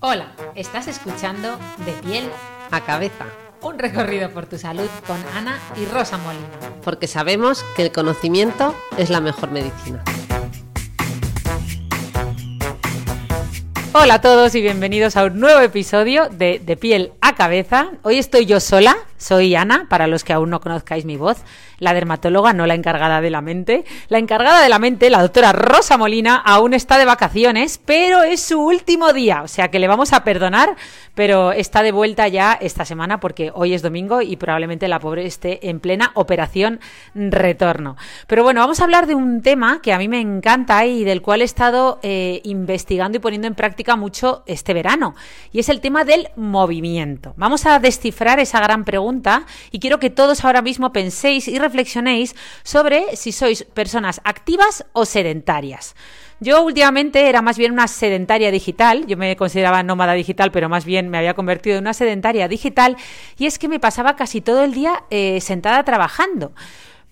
Hola, estás escuchando De piel a cabeza, un recorrido por tu salud con Ana y Rosa Molina. porque sabemos que el conocimiento es la mejor medicina. Hola a todos y bienvenidos a un nuevo episodio de De piel a cabeza. Hoy estoy yo sola, soy Ana, para los que aún no conozcáis mi voz, la dermatóloga, no la encargada de la mente. La encargada de la mente, la doctora Rosa Molina, aún está de vacaciones, pero es su último día, o sea que le vamos a perdonar, pero está de vuelta ya esta semana porque hoy es domingo y probablemente la pobre esté en plena operación retorno. Pero bueno, vamos a hablar de un tema que a mí me encanta y del cual he estado eh, investigando y poniendo en práctica mucho este verano, y es el tema del movimiento. Vamos a descifrar esa gran pregunta y quiero que todos ahora mismo penséis y reflexionéis sobre si sois personas activas o sedentarias. Yo últimamente era más bien una sedentaria digital, yo me consideraba nómada digital, pero más bien me había convertido en una sedentaria digital y es que me pasaba casi todo el día eh, sentada trabajando.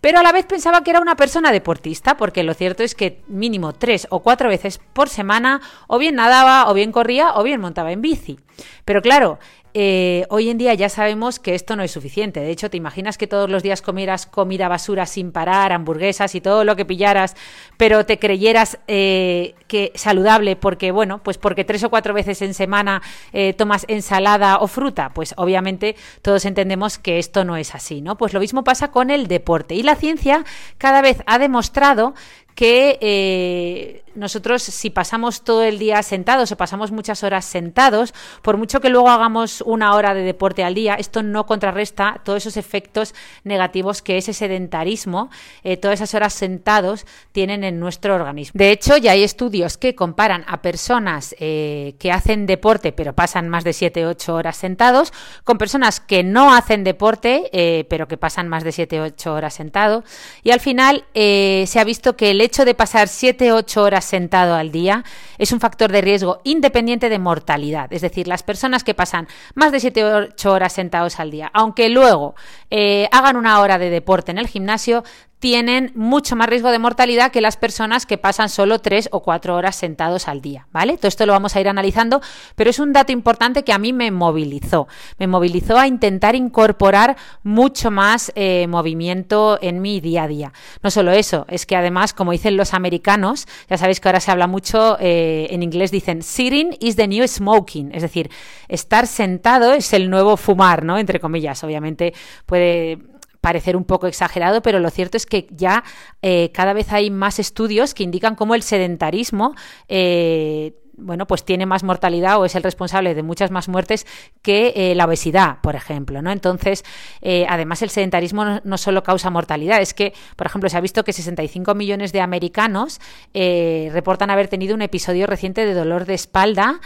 Pero a la vez pensaba que era una persona deportista, porque lo cierto es que mínimo tres o cuatro veces por semana o bien nadaba, o bien corría, o bien montaba en bici. Pero claro, eh, hoy en día ya sabemos que esto no es suficiente. De hecho, ¿te imaginas que todos los días comieras comida basura sin parar, hamburguesas y todo lo que pillaras, pero te creyeras eh, que saludable porque, bueno, pues porque tres o cuatro veces en semana eh, tomas ensalada o fruta? Pues obviamente todos entendemos que esto no es así, ¿no? Pues lo mismo pasa con el deporte. Y la ciencia cada vez ha demostrado que nosotros si pasamos todo el día sentados o pasamos muchas horas sentados, por mucho que luego hagamos una hora de deporte al día, esto no contrarresta todos esos efectos negativos que ese sedentarismo, eh, todas esas horas sentados tienen en nuestro organismo. De hecho, ya hay estudios que comparan a personas eh, que hacen deporte pero pasan más de 7-8 horas sentados con personas que no hacen deporte eh, pero que pasan más de 7-8 horas sentados y al final se ha visto que el hecho de pasar 7-8 horas sentado al día es un factor de riesgo independiente de mortalidad. Es decir, las personas que pasan más de 7-8 horas sentados al día, aunque luego eh, hagan una hora de deporte en el gimnasio, tienen mucho más riesgo de mortalidad que las personas que pasan solo tres o cuatro horas sentados al día, ¿vale? Todo esto lo vamos a ir analizando, pero es un dato importante que a mí me movilizó. Me movilizó a intentar incorporar mucho más eh, movimiento en mi día a día. No solo eso, es que además, como dicen los americanos, ya sabéis que ahora se habla mucho, eh, en inglés dicen, sitting is the new smoking, es decir, estar sentado es el nuevo fumar, ¿no? Entre comillas, obviamente puede parecer un poco exagerado, pero lo cierto es que ya eh, cada vez hay más estudios que indican cómo el sedentarismo eh, bueno, pues tiene más mortalidad o es el responsable de muchas más muertes que eh, la obesidad, por ejemplo, ¿no? Entonces, eh, además el sedentarismo no, solo causa mortalidad, es que, por ejemplo, se ha visto que 65 millones de americanos eh, reportan haber tenido un episodio reciente de dolor de espalda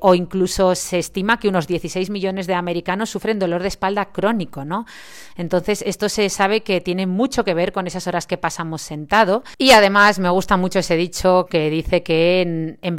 o incluso se estima que unos 16 millones de americanos sufren dolor de espalda crónico, ¿no? Entonces, esto se sabe que tiene mucho que ver con esas horas que pasamos sentado y además me gusta mucho ese dicho que dice que en,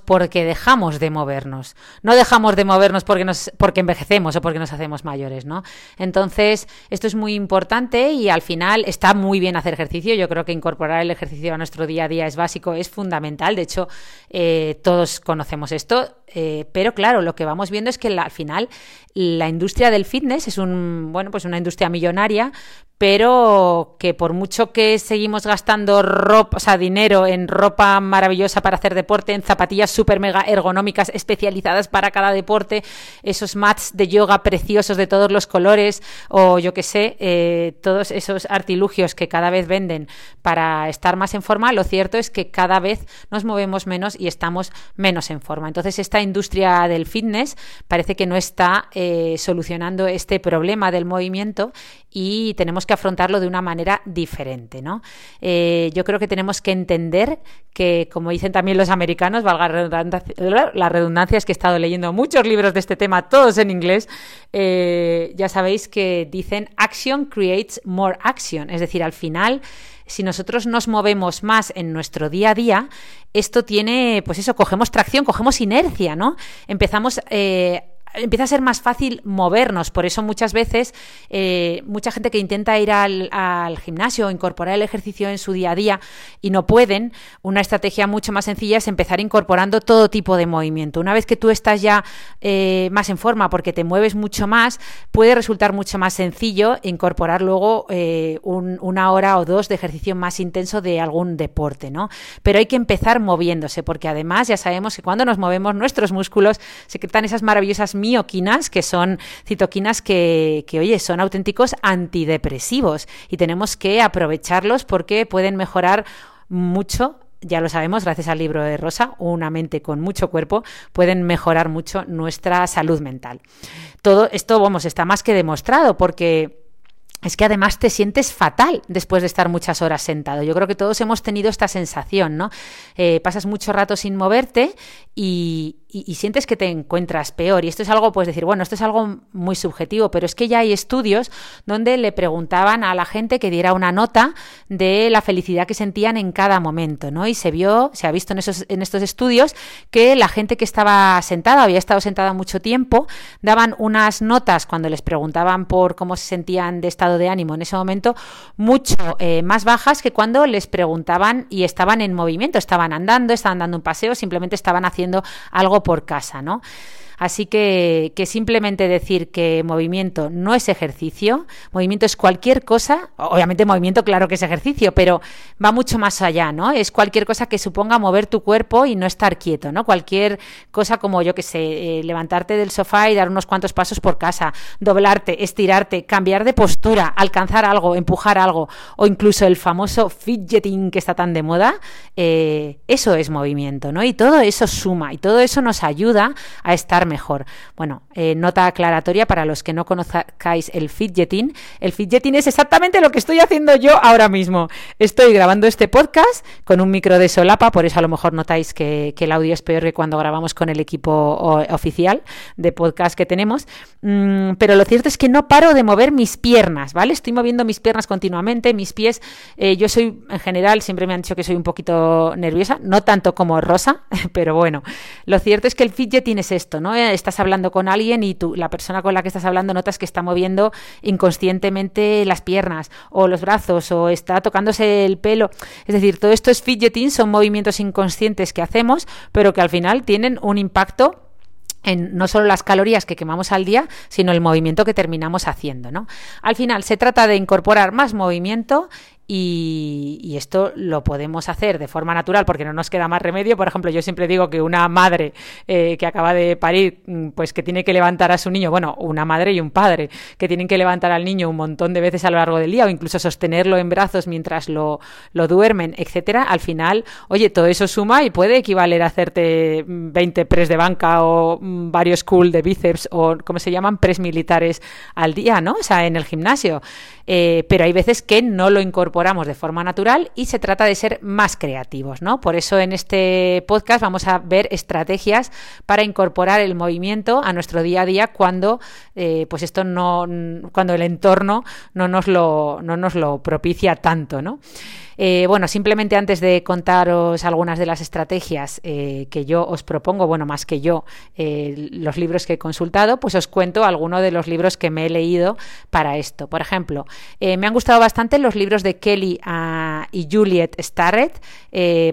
porque dejamos de movernos. No dejamos de movernos porque, nos, porque envejecemos o porque nos hacemos mayores, ¿no? Entonces, esto es muy importante y al final está muy bien hacer ejercicio. Yo creo que incorporar el ejercicio a nuestro día a día es básico, es fundamental. De hecho, eh, todos conocemos esto. Eh, pero claro, lo que vamos viendo es que al final la industria del fitness es un, bueno, pues una industria millonaria, pero que por mucho que seguimos gastando ropa, o sea, dinero en ropa maravillosa para hacer deporte, en zapatillas súper mega ergonómicas especializadas para cada deporte, esos mats de yoga preciosos de todos los colores, o yo que sé, eh, todos esos artilugios que cada vez venden para estar más en forma, lo cierto es que cada vez nos movemos menos y estamos menos en forma. Entonces, esta esta industria del fitness parece que no está eh, solucionando este problema del movimiento y tenemos que afrontarlo de una manera diferente, ¿no? Eh, yo creo que tenemos que entender que, como dicen también los americanos, valga la redundancia, es que he estado leyendo muchos libros de este tema, todos en inglés, eh, ya sabéis que dicen action creates more action, es decir, al final si nosotros nos movemos más en nuestro día a día, esto tiene, pues eso, cogemos tracción, cogemos inercia, ¿no? Empezamos eh, empieza a ser más fácil movernos. Por eso muchas veces eh, mucha gente que intenta ir al, gimnasio o incorporar el ejercicio en su día a día y no pueden, una estrategia mucho más sencilla es empezar incorporando todo tipo de movimiento. Una vez que tú estás ya eh, más en forma porque te mueves mucho más, puede resultar mucho más sencillo incorporar luego eh, una hora o dos de ejercicio más intenso de algún deporte, ¿no? Pero hay que empezar moviéndose porque además ya sabemos que cuando nos movemos nuestros músculos secretan esas maravillosas mioquinas, que son citoquinas que, que, oye, son auténticos antidepresivos y tenemos que aprovecharlos porque pueden mejorar mucho ya lo sabemos, gracias al libro de Rosa, una mente con mucho cuerpo, pueden mejorar mucho nuestra salud mental. Todo esto, vamos, está más que demostrado porque es que además te sientes fatal después de estar muchas horas sentado. Yo creo que todos hemos tenido esta sensación, ¿no? Eh, pasas mucho rato sin moverte y, sientes que te encuentras peor. Y esto es algo, pues decir, bueno, esto es algo muy subjetivo, pero es que ya hay estudios donde le preguntaban a la gente que diera una nota de la felicidad que sentían en cada momento, ¿no? Y se vio, se ha visto en, en estos estudios que la gente que estaba sentada, había estado sentada mucho tiempo, daban unas notas cuando les preguntaban por cómo se sentían de estado de ánimo en ese momento, mucho eh, más bajas que cuando les preguntaban y estaban en movimiento, estaban andando, estaban dando un paseo, simplemente estaban haciendo algo por casa, ¿no? Así que, que, simplemente decir que movimiento no es ejercicio, movimiento es cualquier cosa, obviamente movimiento claro que es ejercicio, pero va mucho más allá, ¿no? Es cualquier cosa que suponga mover tu cuerpo y no estar quieto, ¿no? Cualquier cosa como yo que sé, eh, levantarte del sofá y dar unos cuantos pasos por casa, doblarte, estirarte, cambiar de postura, alcanzar algo, empujar algo, o incluso el famoso fidgeting que está tan de moda, eh, eso es movimiento, ¿no? Y todo eso suma y todo eso nos ayuda a estar mejor. Bueno, eh, nota aclaratoria para los que no conozcáis el fidgeting. El fidgeting es exactamente lo que estoy haciendo yo ahora mismo. Estoy grabando este podcast con un micro de solapa, por eso a lo mejor notáis que, el audio es peor que cuando grabamos con el equipo oficial de podcast que tenemos. Mm, pero lo cierto es que no paro de mover mis piernas, ¿vale? Estoy moviendo mis piernas continuamente, mis pies. Eh, yo soy, en general, siempre me han dicho que soy un poquito nerviosa, no tanto como Rosa, pero bueno, lo cierto es que el fidgeting es esto, ¿no? Estás hablando con alguien y tú, la persona con la que estás hablando notas que está moviendo inconscientemente las piernas o los brazos o está tocándose el pelo. Es decir, todo esto es fidgeting, son movimientos inconscientes que hacemos, pero que al final tienen un impacto en no solo las calorías que quemamos al día, sino el movimiento que terminamos haciendo, ¿no? Al final se trata de incorporar más movimiento y, esto lo podemos hacer de forma natural porque no nos queda más remedio. Por ejemplo, yo siempre digo que una madre eh, que acaba de parir, mm, pues que tiene que levantar a su niño, bueno, una madre y un padre que tienen que levantar al niño un montón de veces a lo largo del día o incluso sostenerlo en brazos mientras lo, duermen, etcétera. Al final, oye, todo eso suma y puede equivaler a hacerte 20 press de banca o mm, varios cool de bíceps o, como se llaman, press militares al día, ¿no? O sea, en el gimnasio. Eh, pero hay veces que no lo incorporamos de forma natural y se trata de ser más creativos, ¿no? Por eso en este podcast vamos a ver estrategias para incorporar el movimiento a nuestro día a día cuando, eh, pues esto no, cuando el entorno no nos lo, no nos lo propicia tanto, ¿no? Eh, bueno, simplemente antes de contaros algunas de las estrategias eh, que yo os propongo, bueno, más que yo, eh, los libros que he consultado, pues os cuento algunos de los libros que me he leído para esto. Por ejemplo, me han gustado bastante los libros de Kelly y Juliet Starrett,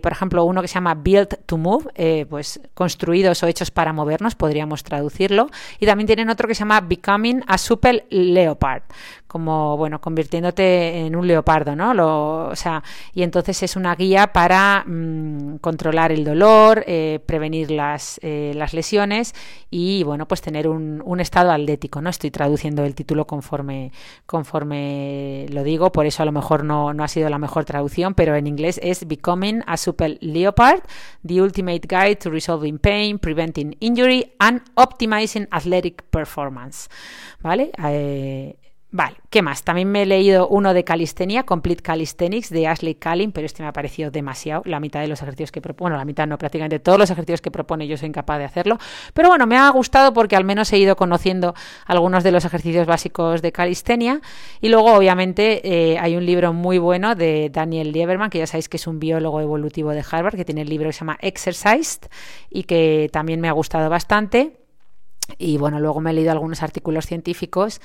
por ejemplo, uno que se llama Build to Move, pues construidos o hechos para movernos, podríamos traducirlo, y también tienen otro que se llama Becoming a Super Leopard como bueno, convirtiéndote en un leopardo, ¿no? Lo, o sea, y entonces es una guía para mm, controlar el dolor, eh, prevenir las, eh, las lesiones y bueno, pues tener un, un, estado atlético, ¿no? Estoy traduciendo el título conforme, conforme lo digo, por eso a lo mejor no, no ha sido la mejor traducción, pero en inglés es Becoming a Super Leopard, The Ultimate Guide to Resolving Pain, Preventing Injury and Optimizing Athletic Performance. ¿Vale? Eh, Vale, ¿qué más? También me he leído uno de calistenia, Complete Calisthenics, de Ashley Callin, pero este me ha parecido demasiado. La mitad de los ejercicios que propone, bueno, la mitad no, prácticamente todos los ejercicios que propone yo soy incapaz de hacerlo. Pero bueno, me ha gustado porque al menos he ido conociendo algunos de los ejercicios básicos de calistenia. Y luego, obviamente, eh, hay un libro muy bueno de Daniel Lieberman, que ya sabéis que es un biólogo evolutivo de Harvard, que tiene el libro que se llama Exercised y que también me ha gustado bastante. Y bueno, luego me he leído algunos artículos científicos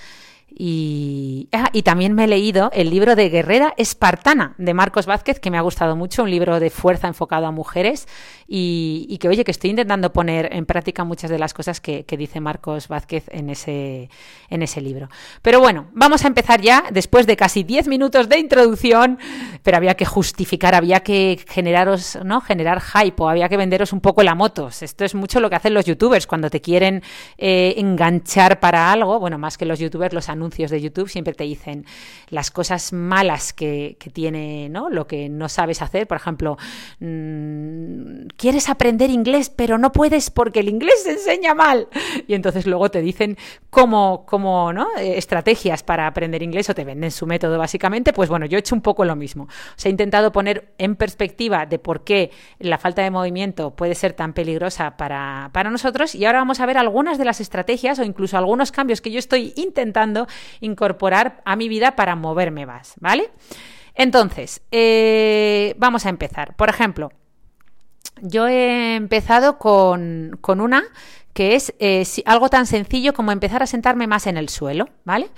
y, ah, y, también me he leído el libro de Guerrera Espartana de Marcos Vázquez, que me ha gustado mucho, un libro de fuerza enfocado a mujeres y, que, oye, que estoy intentando poner en práctica muchas de las cosas que, dice Marcos Vázquez en ese, en ese libro. Pero bueno, vamos a empezar ya, después de casi 10 minutos de introducción, pero había que justificar, había que generaros, ¿no? Generar hype o había que venderos un poco la moto. Esto es mucho lo que hacen los youtubers cuando te quieren eh, enganchar para algo, bueno, más que los youtubers, los anuncios de YouTube siempre te dicen las cosas malas que, tiene, ¿no? Lo que no sabes hacer, por ejemplo, mmm, quieres aprender inglés, pero no puedes porque el inglés se enseña mal. Y entonces luego te dicen cómo, cómo ¿no? Eh, estrategias para aprender inglés o te venden su método básicamente. Pues bueno, yo he hecho un poco lo mismo. O sea, he intentado poner en perspectiva de por qué la falta de movimiento puede ser tan peligrosa para, para nosotros y ahora vamos a ver algunas de las estrategias o incluso algunos cambios que yo estoy intentando incorporar a mi vida para moverme más, ¿vale? Entonces, eh, vamos a empezar. Por ejemplo, yo he empezado con, con una que es eh, algo tan sencillo como empezar a sentarme más en el suelo, ¿vale?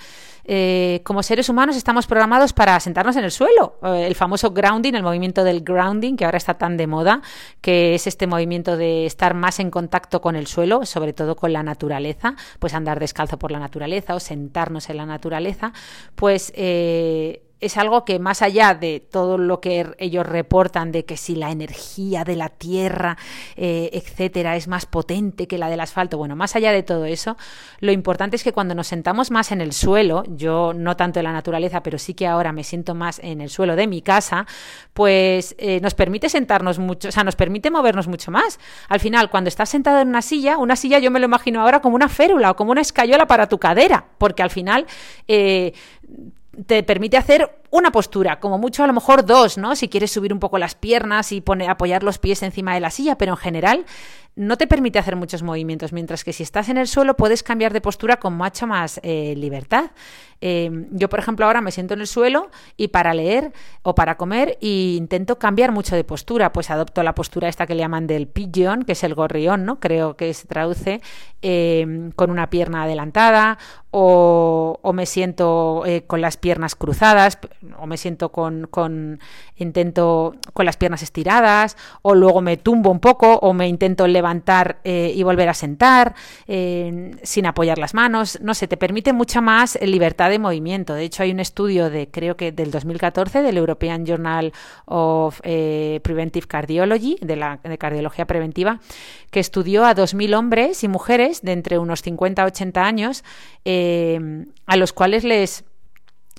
Eh, como seres humanos estamos programados para sentarnos en el suelo. Eh, el famoso grounding, el movimiento del grounding, que ahora está tan de moda, que es este movimiento de estar más en contacto con el suelo, sobre todo con la naturaleza, pues andar descalzo por la naturaleza o sentarnos en la naturaleza, pues eh, es algo que más allá de todo lo que ellos reportan de que si la energía de la tierra, eh, etcétera, es más potente que la del asfalto, bueno, más allá de todo eso, lo importante es que cuando nos sentamos más en el suelo, yo no tanto en la naturaleza, pero sí que ahora me siento más en el suelo de mi casa, pues eh, nos permite sentarnos mucho, o sea, nos permite movernos mucho más. Al final, cuando estás sentado en una silla, una silla yo me lo imagino ahora como una férula o como una escayola para tu cadera, porque al final eh, te permite hacer una postura, como mucho a lo mejor dos, ¿no? Si quieres subir un poco las piernas y poner, apoyar los pies encima de la silla, pero en general no te permite hacer muchos movimientos, mientras que si estás en el suelo puedes cambiar de postura con mucha más eh, libertad. Eh, yo, por ejemplo, ahora me siento en el suelo y para leer o para comer intento cambiar mucho de postura, pues adopto la postura esta que le llaman del pigeon, que es el gorrión, ¿no? Creo que se traduce eh, con una pierna adelantada o, me siento con las piernas cruzadas o me siento con, con, intento con las piernas estiradas o luego me tumbo un poco o me intento levantar eh, y volver a sentar eh, sin apoyar las manos. No sé te permite mucha más libertad de movimiento. De hecho hay un estudio de creo que del 2014 del European Journal of eh, Preventive Cardiology de la de cardiología preventiva que estudió a 2.000 hombres y mujeres de entre unos 50 a 80 años a los cuales les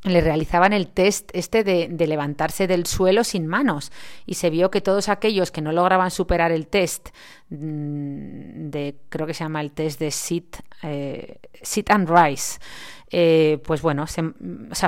le realizaban el test este de, levantarse del suelo sin manos. Y se vio que todos aquellos que no lograban superar el test de creo que se llama el test de sit eh, sit and rise eh, pues bueno, se,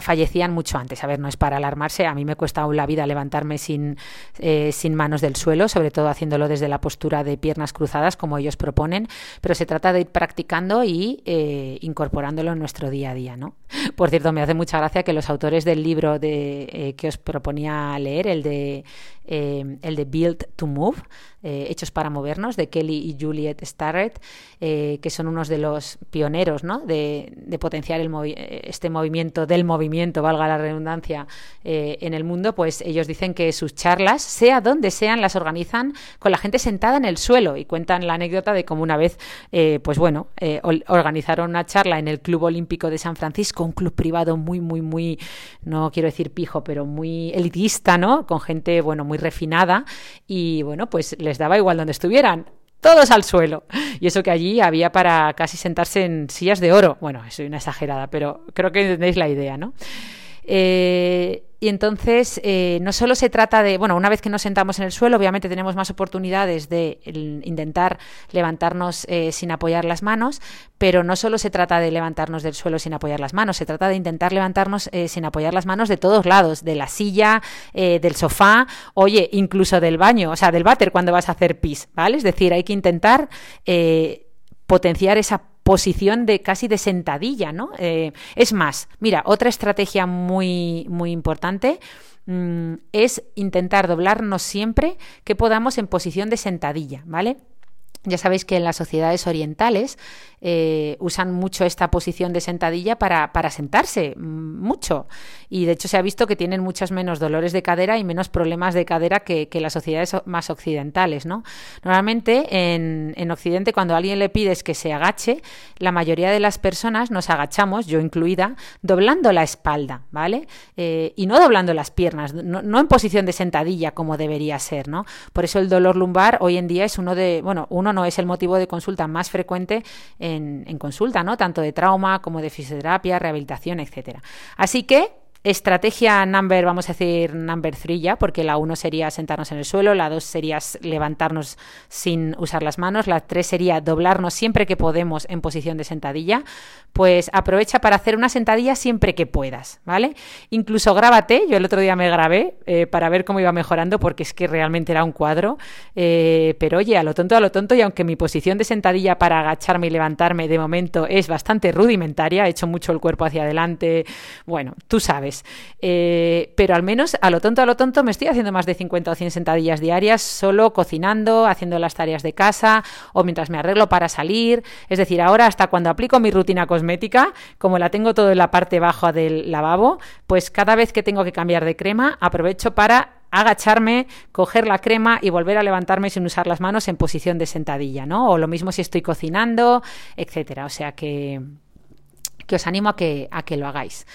fallecían mucho antes. A ver, no es para alarmarse, a mí me cuesta aún la vida levantarme sin, eh, sin manos del suelo, sobre todo haciéndolo desde la postura de piernas cruzadas, como ellos proponen, pero se trata de ir practicando y eh, incorporándolo en nuestro día a día, ¿no? Por cierto, me hace mucha gracia que los autores del libro de, que os proponía leer, el de, el de Build to Move, Hechos para Movernos, de Kelly y Juliet Starrett, eh, que son unos de los pioneros ¿no? de, potenciar el este movimiento del movimiento, valga la redundancia, eh, en el mundo, pues ellos dicen que sus charlas, sea donde sean, las organizan con la gente sentada en el suelo y cuentan la anécdota de cómo una vez, pues bueno, organizaron una charla en el Club Olímpico de San Francisco, un club privado muy, muy, muy, no quiero decir pijo, pero muy elitista, ¿no? Con gente, bueno, muy refinada y bueno, pues les daba igual donde estuvieran todos al suelo. Y eso que allí había para casi sentarse en sillas de oro. Bueno, soy una exagerada, pero creo que entendéis la idea, ¿no? Eh, y entonces eh, no solo se trata de, bueno, una vez que nos sentamos en el suelo, obviamente tenemos más oportunidades de intentar levantarnos eh, sin apoyar las manos, pero no solo se trata de levantarnos del suelo sin apoyar las manos, se trata de intentar levantarnos sin apoyar las manos de todos lados, de la silla, del sofá, oye, incluso del baño, o sea, del váter cuando vas a hacer pis, ¿vale? Es decir, hay que intentar potenciar esa posición de casi de sentadilla, ¿no? Eh, es más, mira, otra estrategia muy, muy importante mm, es intentar doblarnos siempre que podamos en posición de sentadilla, ¿vale? Ya sabéis que en las sociedades orientales eh, usan mucho esta posición de sentadilla para, para, sentarse, mm, mucho. Y de hecho se ha visto que tienen muchos menos dolores de cadera y menos problemas de cadera que, las sociedades más occidentales. ¿no? Normalmente en, en, Occidente cuando a alguien le pides que se agache, la mayoría de las personas nos agachamos, yo incluida, doblando la espalda, ¿vale? Eh, y no doblando las piernas, no, no, en posición de sentadilla como debería ser. ¿no? Por eso el dolor lumbar hoy en día es uno de, bueno, uno no es el motivo de consulta más frecuente en, consulta, ¿no? Tanto de trauma como de fisioterapia, rehabilitación, etcétera. Así que Estrategia number, vamos a decir number three ya, porque la uno sería sentarnos en el suelo, la dos sería levantarnos sin usar las manos, la tres sería doblarnos siempre que podemos en posición de sentadilla. Pues aprovecha para hacer una sentadilla siempre que puedas, ¿vale? Incluso grábate, yo el otro día me grabé eh, para ver cómo iba mejorando, porque es que realmente era un cuadro, eh, pero oye, a lo tonto, a lo tonto, y aunque mi posición de sentadilla para agacharme y levantarme de momento es bastante rudimentaria, he hecho mucho el cuerpo hacia adelante, bueno, tú sabes eh, pero al menos a lo tonto, a lo tonto, me estoy haciendo más de 50 o 100 sentadillas diarias solo cocinando, haciendo las tareas de casa o mientras me arreglo para salir. Es decir, ahora hasta cuando aplico mi rutina cosmética, como la tengo todo en la parte baja del lavabo, pues cada vez que tengo que cambiar de crema, aprovecho para agacharme, coger la crema y volver a levantarme sin usar las manos en posición de sentadilla, ¿no? O lo mismo si estoy cocinando, etcétera. O sea que, que os animo a que, a que lo hagáis.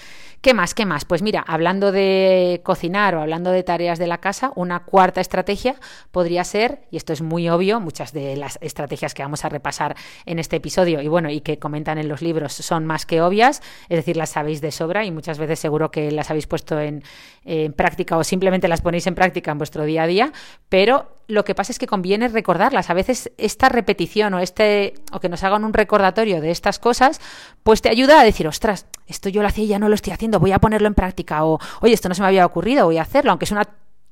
¿Qué más? ¿Qué más? Pues mira, hablando de cocinar o hablando de tareas de la casa, una cuarta estrategia podría ser, y esto es muy obvio, muchas de las estrategias que vamos a repasar en este episodio y bueno, y que comentan en los libros son más que obvias, es decir, las sabéis de sobra y muchas veces seguro que las habéis puesto en, práctica o simplemente las ponéis en práctica en vuestro día a día, pero lo que pasa es que conviene recordarlas. A veces esta repetición o este o que nos hagan un recordatorio de estas cosas, pues te ayuda a decir, ostras, esto yo lo hacía y ya no lo estoy haciendo, voy a ponerlo en práctica o, oye, esto no se me había ocurrido, voy a hacerlo, aunque es una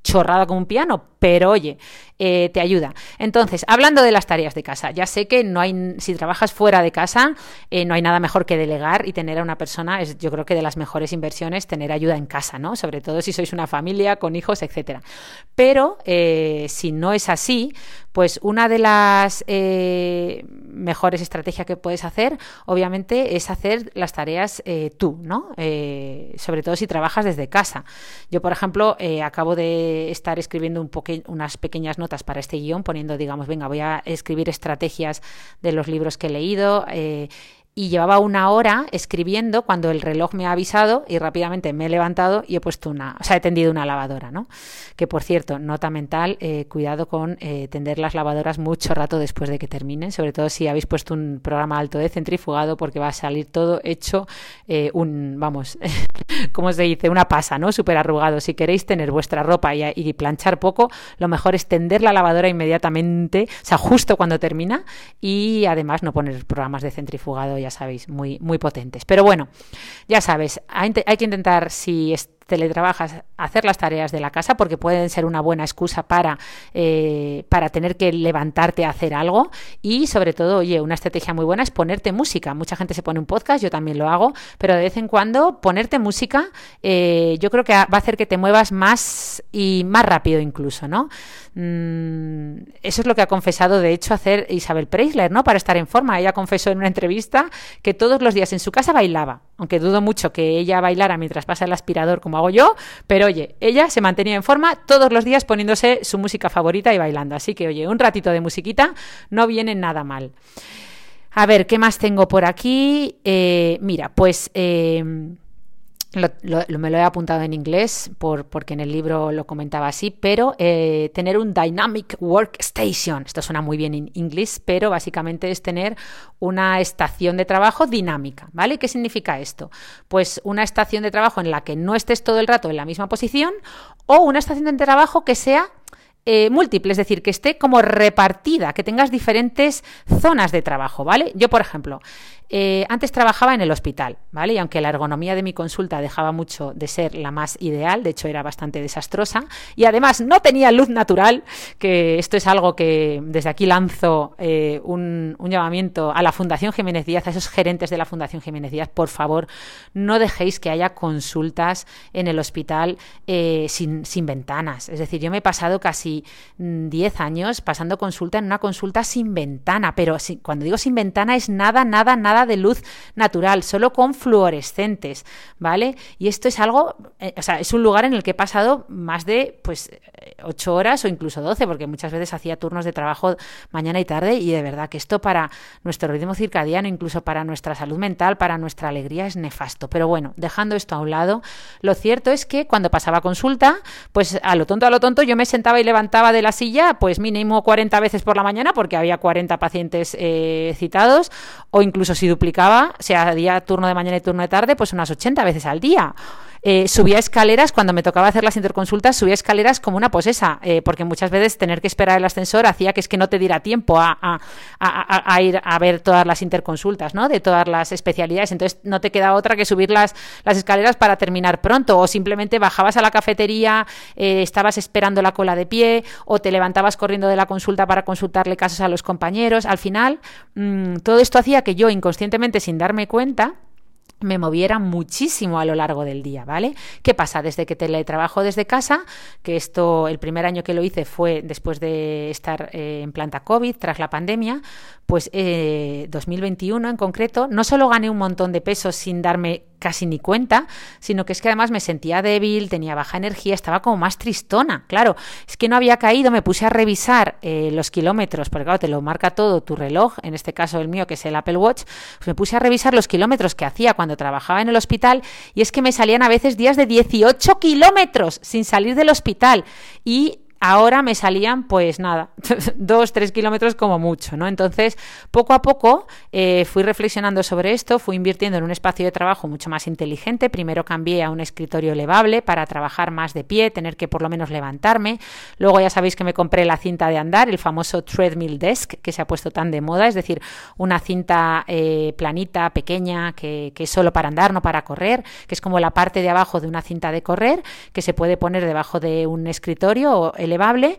chorrada como un piano, pero oye, eh, te ayuda. Entonces, hablando de las tareas de casa, ya sé que no hay, si trabajas fuera de casa, eh, no hay nada mejor que delegar y tener a una persona, es yo creo que de las mejores inversiones, tener ayuda en casa, ¿no? Sobre todo si sois una familia con hijos, etcétera. Pero eh, si no es así, pues una de las mejores estrategias que puedes hacer, obviamente, es hacer las tareas tú, ¿no? Sobre todo si trabajas desde casa. Yo, por ejemplo, acabo de estar escribiendo un unas pequeñas notas para este guion, poniendo, digamos, venga, voy a escribir estrategias de los libros que he leído y llevaba una hora escribiendo cuando el reloj me ha avisado y rápidamente me he levantado y he puesto una, o sea, he tendido una lavadora, ¿no? Que por cierto, nota mental, eh, cuidado con eh, tender las lavadoras mucho rato después de que terminen, sobre todo si habéis puesto un programa alto de centrifugado porque va a salir todo hecho eh, un, vamos, ¿cómo se dice? Una pasa, ¿no? Súper arrugado. Si queréis tener vuestra ropa y, y planchar poco, lo mejor es tender la lavadora inmediatamente, o sea, justo cuando termina y además no poner programas de centrifugado ya sabéis, muy, muy potentes. Pero bueno, ya sabes, hay, que intentar, si, teletrabajas, hacer las tareas de la casa, porque pueden ser una buena excusa para, eh, para tener que levantarte a hacer algo. Y sobre todo, oye, una estrategia muy buena es ponerte música. Mucha gente se pone un podcast, yo también lo hago, pero de vez en cuando ponerte música, eh, yo creo que va a hacer que te muevas más y más rápido incluso, ¿no? Mm, eso es lo que ha confesado, de hecho, hacer Isabel Preisler, ¿no? Para estar en forma. Ella confesó en una entrevista que todos los días en su casa bailaba, aunque dudo mucho que ella bailara mientras pasa el aspirador como hago yo, pero oye, ella se mantenía en forma todos los días poniéndose su música favorita y bailando. Así que, oye, un ratito de musiquita no viene nada mal. A ver, ¿qué más tengo por aquí? Eh, mira, pues... Eh, me lo he apuntado en inglés por, porque en el libro lo comentaba así, pero eh, tener un Dynamic Workstation. Esto suena muy bien en inglés, pero básicamente es tener una estación de trabajo dinámica, ¿vale? ¿Qué significa esto? Pues una estación de trabajo en la que no estés todo el rato en la misma posición o una estación de trabajo que sea eh, múltiple, es decir, que esté como repartida, que tengas diferentes zonas de trabajo, ¿vale? Yo, por ejemplo, eh, antes trabajaba en el hospital, ¿vale? Y aunque la ergonomía de mi consulta dejaba mucho de ser la más ideal, de hecho era bastante desastrosa, y además no tenía luz natural, que esto es algo que desde aquí lanzo eh, un, llamamiento a la Fundación Jiménez Díaz, a esos gerentes de la Fundación Jiménez Díaz, por favor, no dejéis que haya consultas en el hospital eh, sin, sin ventanas. Es decir, yo me he pasado casi 10 mm, años pasando consulta en una consulta sin ventana, pero cuando digo sin ventana es nada, nada, nada de luz natural, solo con fluorescentes, ¿vale? Y esto es algo, eh, o sea, es un lugar en el que he pasado más de, pues, eh, ocho horas o incluso doce, porque muchas veces hacía turnos de trabajo mañana y tarde y de verdad que esto para nuestro ritmo circadiano, incluso para nuestra salud mental, para nuestra alegría es nefasto. Pero bueno, dejando esto a un lado, lo cierto es que cuando pasaba consulta, pues a lo tonto, a lo tonto, yo me sentaba y levantaba de la silla, pues mínimo 40 veces por la mañana, porque había 40 pacientes eh, citados, o incluso si duplicaba, sea día turno de mañana y turno de tarde, pues unas 80 veces al día. Eh, subía escaleras, cuando me tocaba hacer las interconsultas, subía escaleras como una posesa, eh, porque muchas veces tener que esperar el ascensor hacía que es que no te diera tiempo a, ir a ver todas las interconsultas, ¿no? De todas las especialidades. Entonces no te queda otra que subir las, las escaleras para terminar pronto, o simplemente bajabas a la cafetería, eh, estabas esperando la cola de pie, o te levantabas corriendo de la consulta para consultarle casos a los compañeros. Al final, mm, todo esto hacía que yo inconscientemente, sin darme cuenta, me moviera muchísimo a lo largo del día, ¿vale? ¿Qué pasa? Desde que teletrabajo desde casa, que esto, el primer año que lo hice fue después de estar eh, en planta COVID, tras la pandemia, pues eh, 2021 en concreto, no solo gané un montón de pesos sin darme casi ni cuenta, sino que es que además me sentía débil, tenía baja energía, estaba como más tristona. Claro, es que no había caído, me puse a revisar eh, los kilómetros, porque claro, te lo marca todo tu reloj, en este caso el mío, que es el Apple Watch, pues me puse a revisar los kilómetros que hacía cuando trabajaba en el hospital y es que me salían a veces días de 18 kilómetros sin salir del hospital y ahora me salían pues nada, dos, tres kilómetros como mucho, ¿no? Entonces, poco a poco eh, fui reflexionando sobre esto, fui invirtiendo en un espacio de trabajo mucho más inteligente. Primero cambié a un escritorio elevable para trabajar más de pie, tener que por lo menos levantarme. Luego ya sabéis que me compré la cinta de andar, el famoso treadmill desk, que se ha puesto tan de moda, es decir, una cinta eh, planita, pequeña, que, que es solo para andar, no para correr, que es como la parte de abajo de una cinta de correr, que se puede poner debajo de un escritorio elevable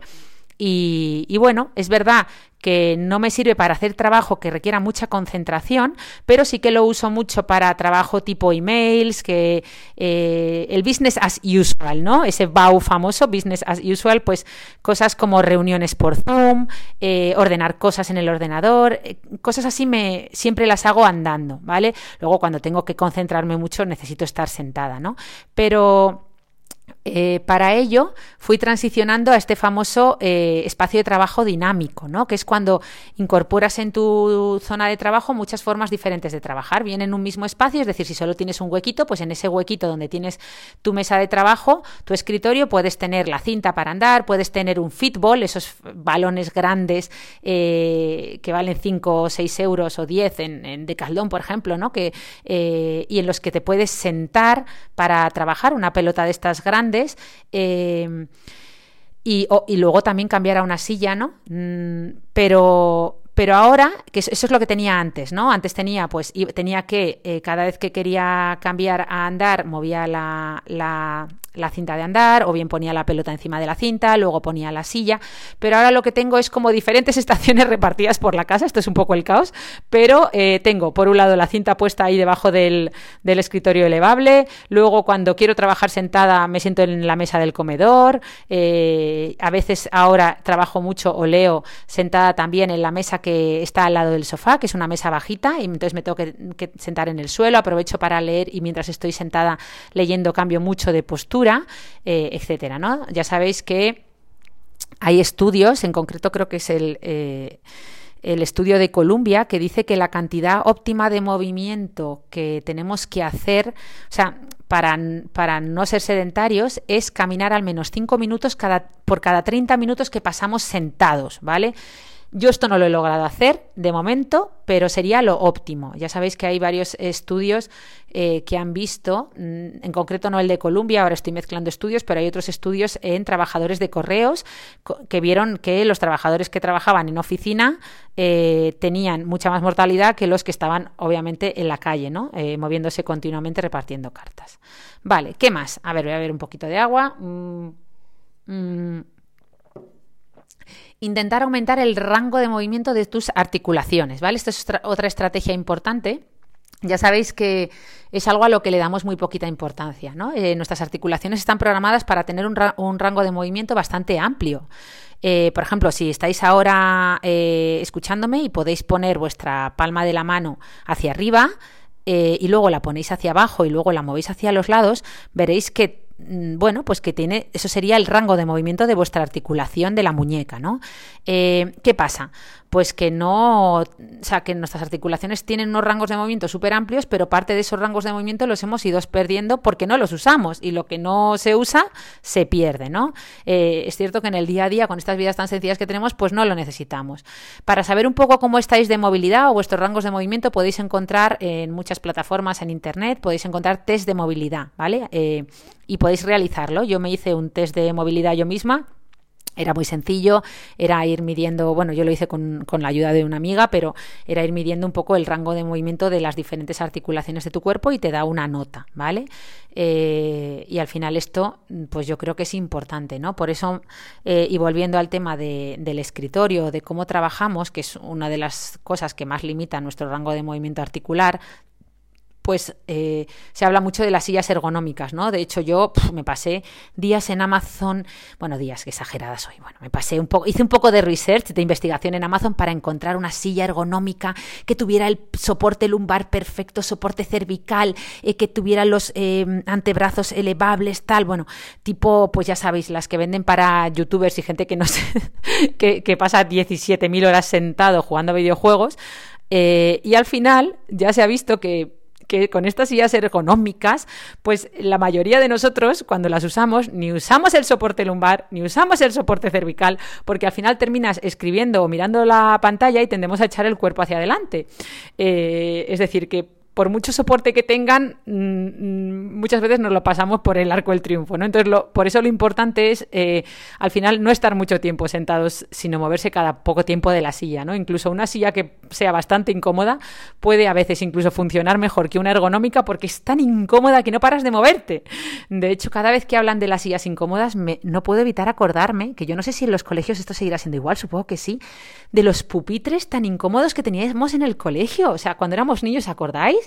y, bueno, es verdad que no me sirve para hacer trabajo que requiera mucha concentración, pero sí que lo uso mucho para trabajo tipo emails, que eh, el business as usual, ¿no? Ese BAU famoso, business as usual, pues cosas como reuniones por Zoom, eh, ordenar cosas en el ordenador, eh, cosas así me siempre las hago andando, ¿vale? Luego cuando tengo que concentrarme mucho necesito estar sentada, ¿no? Pero eh, para ello fui transicionando a este famoso eh, espacio de trabajo dinámico, ¿no? que es cuando incorporas en tu zona de trabajo muchas formas diferentes de trabajar. Bien en un mismo espacio, es decir, si solo tienes un huequito, pues en ese huequito donde tienes tu mesa de trabajo, tu escritorio, puedes tener la cinta para andar, puedes tener un fitball, esos balones grandes eh, que valen 5 o 6 euros o 10 en, en Decathlon, por ejemplo, ¿no? que, y en los que te puedes sentar para trabajar una pelota de estas grandes Em, y, luego también cambiar a una silla, ¿no? Mm, pero, Pero ahora, que eso es lo que tenía antes, ¿no? Antes tenía, pues, tenía que, eh, cada vez que quería cambiar a andar, movía la, la, la cinta de andar o bien ponía la pelota encima de la cinta, luego ponía la silla, pero ahora lo que tengo es como diferentes estaciones repartidas por la casa, esto es un poco el caos, pero eh, tengo por un lado la cinta puesta ahí debajo del, escritorio elevable, luego cuando quiero trabajar sentada me siento en la mesa del comedor, eh, a veces ahora trabajo mucho o leo sentada también en la mesa que está al lado del sofá, que es una mesa bajita, y entonces me tengo que sentar en el suelo, aprovecho para leer y mientras estoy sentada leyendo cambio mucho de postura, eh, etcétera, ¿no? Ya sabéis que hay estudios, en concreto creo que es el, eh, el estudio de Columbia, que dice que la cantidad óptima de movimiento que tenemos que hacer, o sea, para, para no ser sedentarios, es caminar al menos 5 minutos cada, por cada 30 minutos que pasamos sentados, ¿vale? Yo esto no lo he logrado hacer de momento, pero sería lo óptimo. Ya sabéis que hay varios estudios eh, que han visto, mm, en concreto no el de Columbia, ahora estoy mezclando estudios, pero hay otros estudios en trabajadores de correos que vieron que los trabajadores que trabajaban en oficina eh, tenían mucha más mortalidad que los que estaban obviamente en la calle, ¿no? Eh, moviéndose continuamente repartiendo cartas. Vale, ¿qué más? A ver, voy a ver un poquito de agua. Mm, mm. Intentar aumentar el rango de movimiento de tus articulaciones, ¿vale? Esta es otra estrategia importante. Ya sabéis que es algo a lo que le damos muy poquita importancia. ¿no? Eh, nuestras articulaciones están programadas para tener un, rango de movimiento bastante amplio. Eh, por ejemplo, si estáis ahora eh, escuchándome y podéis poner vuestra palma de la mano hacia arriba y luego la ponéis hacia abajo y luego la movéis hacia los lados, veréis que bueno, pues que tiene, eso sería el rango de movimiento de vuestra articulación de la muñeca, ¿no? Eh, ¿Qué pasa? Pues que no, o sea, que nuestras articulaciones tienen unos rangos de movimiento súper amplios, pero parte de esos rangos de movimiento los hemos ido perdiendo porque no los usamos y lo que no se usa se pierde, ¿no? Eh, es cierto que en el día a día, con estas vidas tan sencillas que tenemos, pues no lo necesitamos. Para saber un poco cómo estáis de movilidad o vuestros rangos de movimiento, podéis encontrar en muchas plataformas en internet, podéis encontrar test de movilidad, ¿vale? Eh, y podéis realizarlo. Yo me hice un test de movilidad yo misma. Era muy sencillo, era ir midiendo, bueno, yo lo hice con, la ayuda de una amiga, pero era ir midiendo un poco el rango de movimiento de las diferentes articulaciones de tu cuerpo y te da una nota, ¿vale? Eh, y al final esto, pues yo creo que es importante, ¿no? Por eso, eh, y volviendo al tema del escritorio, de cómo trabajamos, que es una de las cosas que más limita nuestro rango de movimiento articular, pues eh, se habla mucho de las sillas ergonómicas, ¿no? De hecho, yo me pasé días en Amazon, bueno, días que exageradas soy, bueno, me pasé un poco, hice un poco de research, de investigación en Amazon para encontrar una silla ergonómica que tuviera el soporte lumbar perfecto, soporte cervical, eh, que tuviera los em, antebrazos elevables, tal, bueno, tipo, pues ya sabéis, las que venden para youtubers y gente que no sé, que, que pasa 17.000 horas sentado jugando videojuegos. Eh, y al final ya se ha visto que que con estas sillas ergonómicas, pues la mayoría de nosotros cuando las usamos ni usamos el soporte lumbar, ni usamos el soporte cervical, porque al final terminas escribiendo o mirando la pantalla y tendemos a echar el cuerpo hacia adelante. Eh, es decir, que por mucho soporte que tengan, mm, mm, muchas veces nos lo pasamos por el arco del triunfo, ¿no? Entonces, por eso lo importante es, eh, al final, no estar mucho tiempo sentados, sino moverse cada poco tiempo de la silla, ¿no? Incluso una silla que sea bastante incómoda puede a veces incluso funcionar mejor que una ergonómica porque es tan incómoda que no paras de moverte. De hecho, cada vez que hablan de las sillas incómodas, me, no puedo evitar acordarme, que yo no sé si en los colegios esto seguirá siendo igual, supongo que sí, de los pupitres tan incómodos que teníamos en el colegio. O sea, cuando éramos niños, ¿acordáis?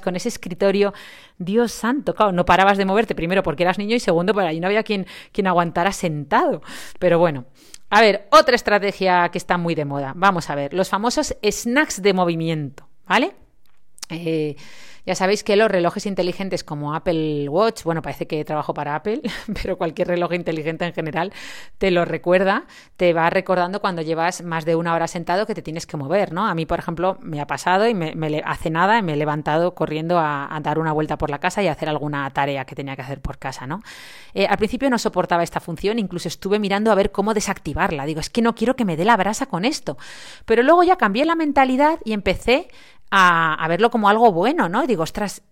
con ese escritorio, Dios santo, claro, no parabas de moverte, primero porque eras niño y segundo, por ahí no había quien, quien aguantara sentado. Pero bueno, a ver, otra estrategia que está muy de moda. Vamos a ver, los famosos snacks de movimiento, ¿vale? Eh, ya sabéis que los relojes inteligentes como Apple Watch, bueno, parece que trabajo para Apple, pero cualquier reloj inteligente en general te lo recuerda, te va recordando cuando llevas más de una hora sentado que te tienes que mover, ¿no? A mí, por ejemplo, me ha pasado y me, hace nada me he levantado corriendo a, dar una vuelta por la casa y hacer alguna tarea que tenía que hacer por casa, ¿no? Eh, al principio no soportaba esta función, incluso estuve mirando a ver cómo desactivarla. Digo, es que no quiero que me dé la brasa con esto. Pero luego ya cambié la mentalidad y empecé a, verlo como algo bueno, ¿no? Digo, ostras,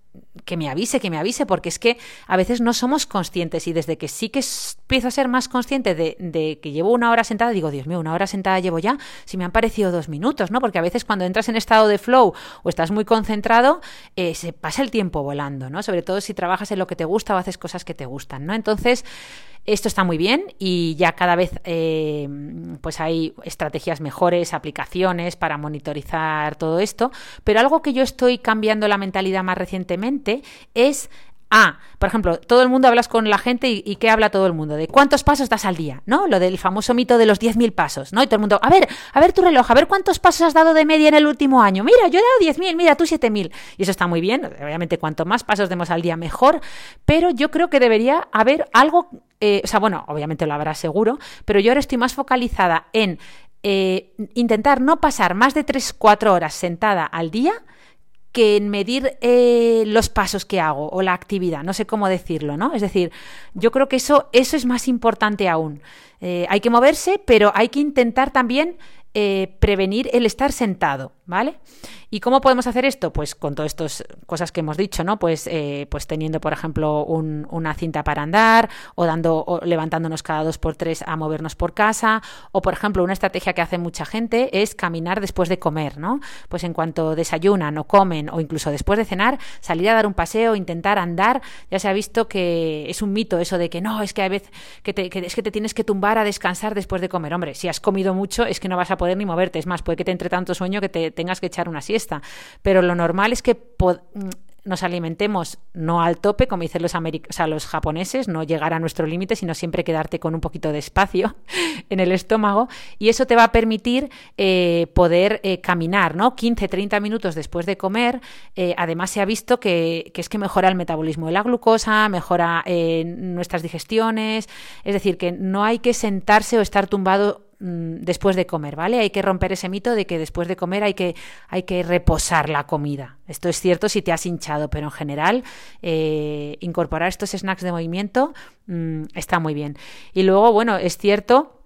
que me avise, que me avise, porque es que a veces no somos conscientes y desde que sí que empiezo a ser más consciente de, que llevo una hora sentada, digo, Dios mío, una hora sentada llevo ya, si me han parecido dos minutos, ¿no? Porque a veces cuando entras en estado de flow o estás muy concentrado, eh, se pasa el tiempo volando, ¿no? Sobre todo si trabajas en lo que te gusta o haces cosas que te gustan, ¿no? Entonces, esto está muy bien y ya cada vez eh, pues hay estrategias mejores, aplicaciones para monitorizar todo esto, pero algo que yo estoy cambiando la mentalidad más recientemente es Ah, por ejemplo, todo el mundo hablas con la gente y, ¿qué habla todo el mundo? De cuántos pasos das al día, ¿no? Lo del famoso mito de los 10.000 pasos, ¿no? Y todo el mundo, a ver, a ver tu reloj, a ver cuántos pasos has dado de media en el último año. Mira, yo he dado 10.000, mira, tú 7.000. Y eso está muy bien, obviamente cuanto más pasos demos al día mejor, pero yo creo que debería haber algo, eh, o sea, bueno, obviamente lo habrá seguro, pero yo ahora estoy más focalizada en eh, intentar no pasar más de 3-4 horas sentada al día que en medir eh, los pasos que hago o la actividad, no sé cómo decirlo, ¿no? Es decir, yo creo que eso, eso es más importante aún. Eh, hay que moverse, pero hay que intentar también eh, prevenir el estar sentado, ¿vale? ¿Y cómo podemos hacer esto? Pues con todas estas cosas que hemos dicho, ¿no? Pues, eh, pues teniendo, por ejemplo, una cinta para andar, o dando, o levantándonos cada dos por tres a movernos por casa, o por ejemplo, una estrategia que hace mucha gente es caminar después de comer, ¿no? Pues en cuanto desayunan o comen, o incluso después de cenar, salir a dar un paseo, intentar andar, ya se ha visto que es un mito eso de que no, es que a veces que, es que te tienes que tumbar a descansar después de comer. Hombre, si has comido mucho, es que no vas a poder ni moverte. Es más, puede que te entre tanto sueño que te tengas que echar una siesta. Pero lo normal es que nos alimentemos no al tope, como dicen los, o los japoneses, no llegar a nuestro límite, sino siempre quedarte con un poquito de espacio en el estómago. Y eso te va a permitir eh, poder eh, caminar, ¿no? 15, 30 minutos después de comer. Eh, además, se ha visto que, que, es que mejora el metabolismo de la glucosa, mejora nuestras digestiones. Es decir, que no hay que sentarse o estar tumbado Mm, después de comer, ¿vale? Hay que romper ese mito de que después de comer hay que, hay que reposar la comida. Esto es cierto si te has hinchado, pero en general eh, incorporar estos snacks de movimiento mm, está muy bien. Y luego, bueno, es cierto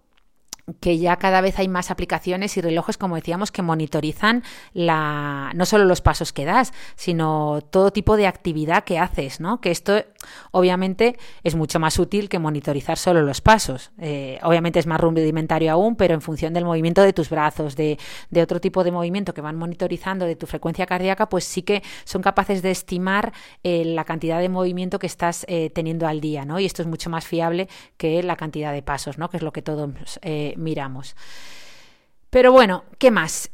que ya cada vez hay más aplicaciones y relojes, como decíamos, que monitorizan la, no solo los pasos que das, sino todo tipo de actividad que haces, ¿no? Que esto obviamente es mucho más útil que monitorizar solo los pasos. Eh, obviamente es más rudimentario aún, pero en función del movimiento de tus brazos, de, otro tipo de movimiento que van monitorizando de tu frecuencia cardíaca, pues sí que son capaces de estimar eh, la cantidad de movimiento que estás eh, teniendo al día, ¿no? Y esto es mucho más fiable que la cantidad de pasos, ¿no? Que es lo que todos miramos. Pero bueno, ¿qué más?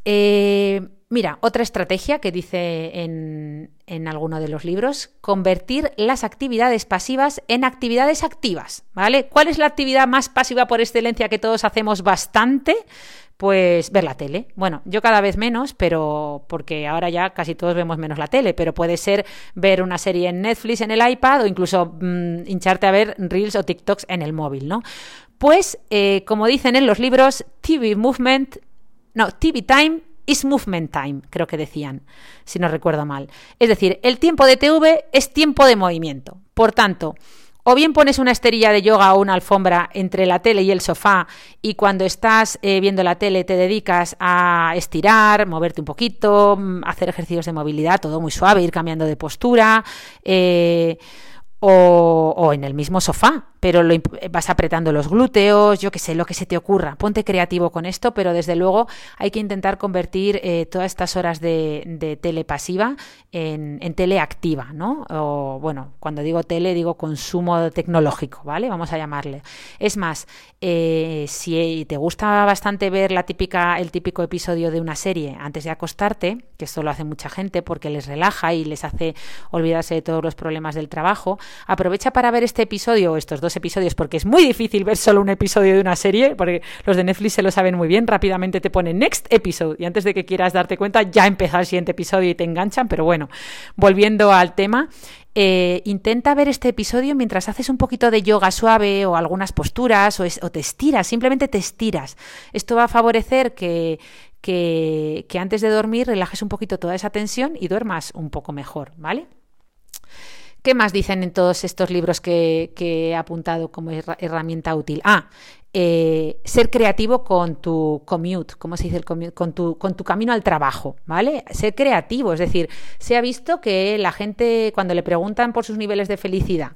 Mira, otra estrategia que dice en, en, alguno de los libros, convertir las actividades pasivas en actividades activas, ¿vale? ¿Cuál es la actividad más pasiva por excelencia que todos hacemos bastante? Pues ver la tele. Bueno, yo cada vez menos, pero porque ahora ya casi todos vemos menos la tele, pero puede ser ver una serie en Netflix en el iPad o incluso mm, hincharte a ver reels o TikToks en el móvil, ¿no? Pues, eh, como dicen en los libros, TV Movement, no, TV Time is Movement Time, creo que decían, si no recuerdo mal. Es decir, el tiempo de TV es tiempo de movimiento. Por tanto, o bien pones una esterilla de yoga o una alfombra entre la tele y el sofá y cuando estás eh, viendo la tele te dedicas a estirar, moverte un poquito, mm, hacer ejercicios de movilidad, todo muy suave, ir cambiando de postura. Eh, o, o, en el mismo sofá, pero lo, vas apretando los glúteos, yo qué sé, lo que se te ocurra. Ponte creativo con esto, pero desde luego hay que intentar convertir eh, todas estas horas de, de tele pasiva en, en, tele activa, ¿no? O bueno, cuando digo tele digo consumo tecnológico, ¿vale? Vamos a llamarle. Es más, eh, si te gusta bastante ver la típica, el típico episodio de una serie antes de acostarte, que esto lo hace mucha gente porque les relaja y les hace olvidarse de todos los problemas del trabajo, aprovecha para ver este episodio o estos dos episodios porque es muy difícil ver solo un episodio de una serie, porque los de Netflix se lo saben muy bien, rápidamente te ponen next episode y antes de que quieras darte cuenta ya empezó el siguiente episodio y te enganchan, pero bueno, volviendo al tema, eh, intenta ver este episodio mientras haces un poquito de yoga suave o algunas posturas o, es, o te estiras, simplemente te estiras. Esto va a favorecer que, que, que antes de dormir relajes un poquito toda esa tensión y duermas un poco mejor, ¿vale? ¿Qué más dicen en todos estos libros que, he apuntado como herramienta útil? Ah, eh, ser creativo con tu commute, ¿cómo se dice el commute? Con tu, camino al trabajo, ¿vale? Ser creativo, es decir, se ha visto que la gente cuando le preguntan por sus niveles de felicidad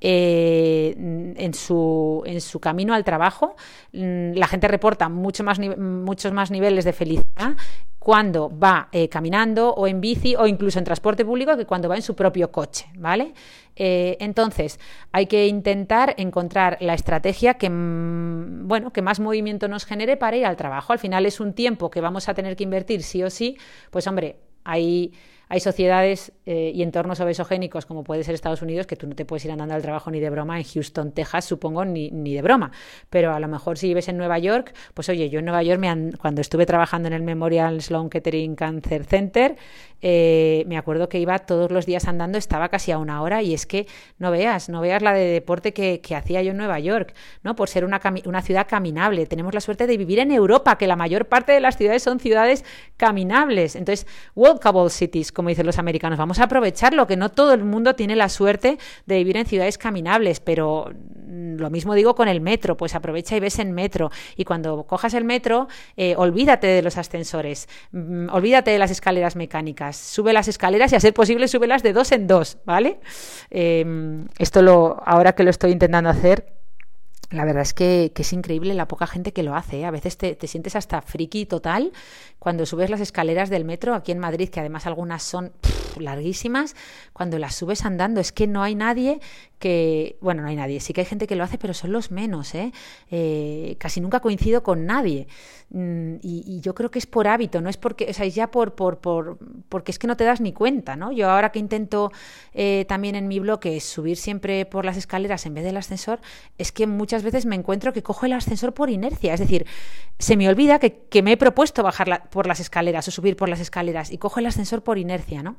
eh, en, su, camino al trabajo, mm, la gente reporta más, muchos más niveles de felicidad cuando va eh, caminando o en bici o incluso en transporte público que cuando va en su propio coche, ¿vale? Eh, entonces, hay que intentar encontrar la estrategia que, mm, bueno, que más movimiento nos genere para ir al trabajo. Al final es un tiempo que vamos a tener que invertir sí o sí, pues hombre, hay hay sociedades eh, y entornos obesogénicos, como puede ser Estados Unidos, que tú no te puedes ir andando al trabajo ni de broma, en Houston, Texas, supongo, ni, ni de broma. Pero a lo mejor si vives en Nueva York, pues oye, yo en Nueva York, me cuando estuve trabajando en el Memorial Sloan Kettering Cancer Center, eh, me acuerdo que iba todos los días andando, estaba casi a una hora, y es que no veas, no veas la de deporte que, que hacía yo en Nueva York, ¿no? Por ser una, una ciudad caminable. Tenemos la suerte de vivir en Europa, que la mayor parte de las ciudades son ciudades caminables. Entonces, walkable cities, como dicen los americanos. Vamos a aprovecharlo, que no todo el mundo tiene la suerte de vivir en ciudades caminables, pero mm, lo mismo digo con el metro, pues aprovecha y ves en metro. Y cuando cojas el metro, eh, olvídate de los ascensores, mm, olvídate de las escaleras mecánicas, sube las escaleras y a ser posible súbelas de dos en dos, ¿vale? Eh, esto lo, ahora que lo estoy intentando hacer, la verdad es que, que, es increíble la poca gente que lo hace. ¿eh? A veces te, te, sientes hasta friki total cuando subes las escaleras del metro aquí en Madrid, que además algunas son larguísimas, cuando las subes andando. Es que no hay nadie que, bueno, no hay nadie, sí que hay gente que lo hace, pero son los menos. ¿eh? Eh, casi nunca coincido con nadie. Mm, y, yo creo que es por hábito, no es porque, o sea, es ya por, por, por, porque es que no te das ni cuenta. ¿no? Yo ahora que intento eh, también en mi bloque subir siempre por las escaleras en vez del ascensor, es que muchas veces me encuentro que cojo el ascensor por inercia. Es decir, se me olvida que, me he propuesto bajar por las escaleras o subir por las escaleras y cojo el ascensor por inercia, ¿no?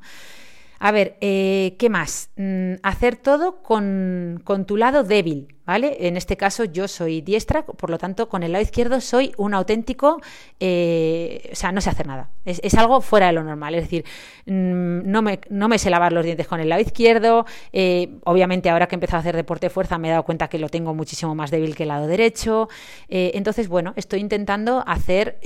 A ver, eh, ¿qué más? Mm, hacer todo con, con, tu lado débil, ¿vale? En este caso yo soy diestra, por lo tanto con el lado izquierdo soy un auténtico, eh, o sea, no sé hacer nada. Es, es, algo fuera de lo normal, es decir, mm, no, me, no me sé lavar los dientes con el lado izquierdo. Eh, obviamente ahora que he empezado a hacer deporte de fuerza me he dado cuenta que lo tengo muchísimo más débil que el lado derecho. Eh, entonces, bueno, estoy intentando hacer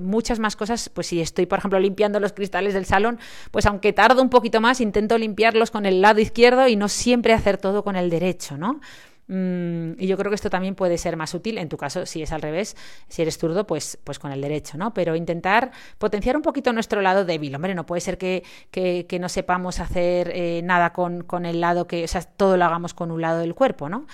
muchas más cosas. Pues si estoy, por ejemplo, limpiando los cristales del salón, pues aunque tardo un poquito más, intento limpiarlos con el lado izquierdo y no siempre hacer todo con el derecho, ¿no? Mm, y yo creo que esto también puede ser más útil, en tu caso, si es al revés, si eres zurdo, pues, pues con el derecho, ¿no? Pero intentar potenciar un poquito nuestro lado débil. Hombre, no puede ser que, que, que no sepamos hacer eh, nada con, con el lado que, o sea, todo lo hagamos con un lado del cuerpo, ¿no?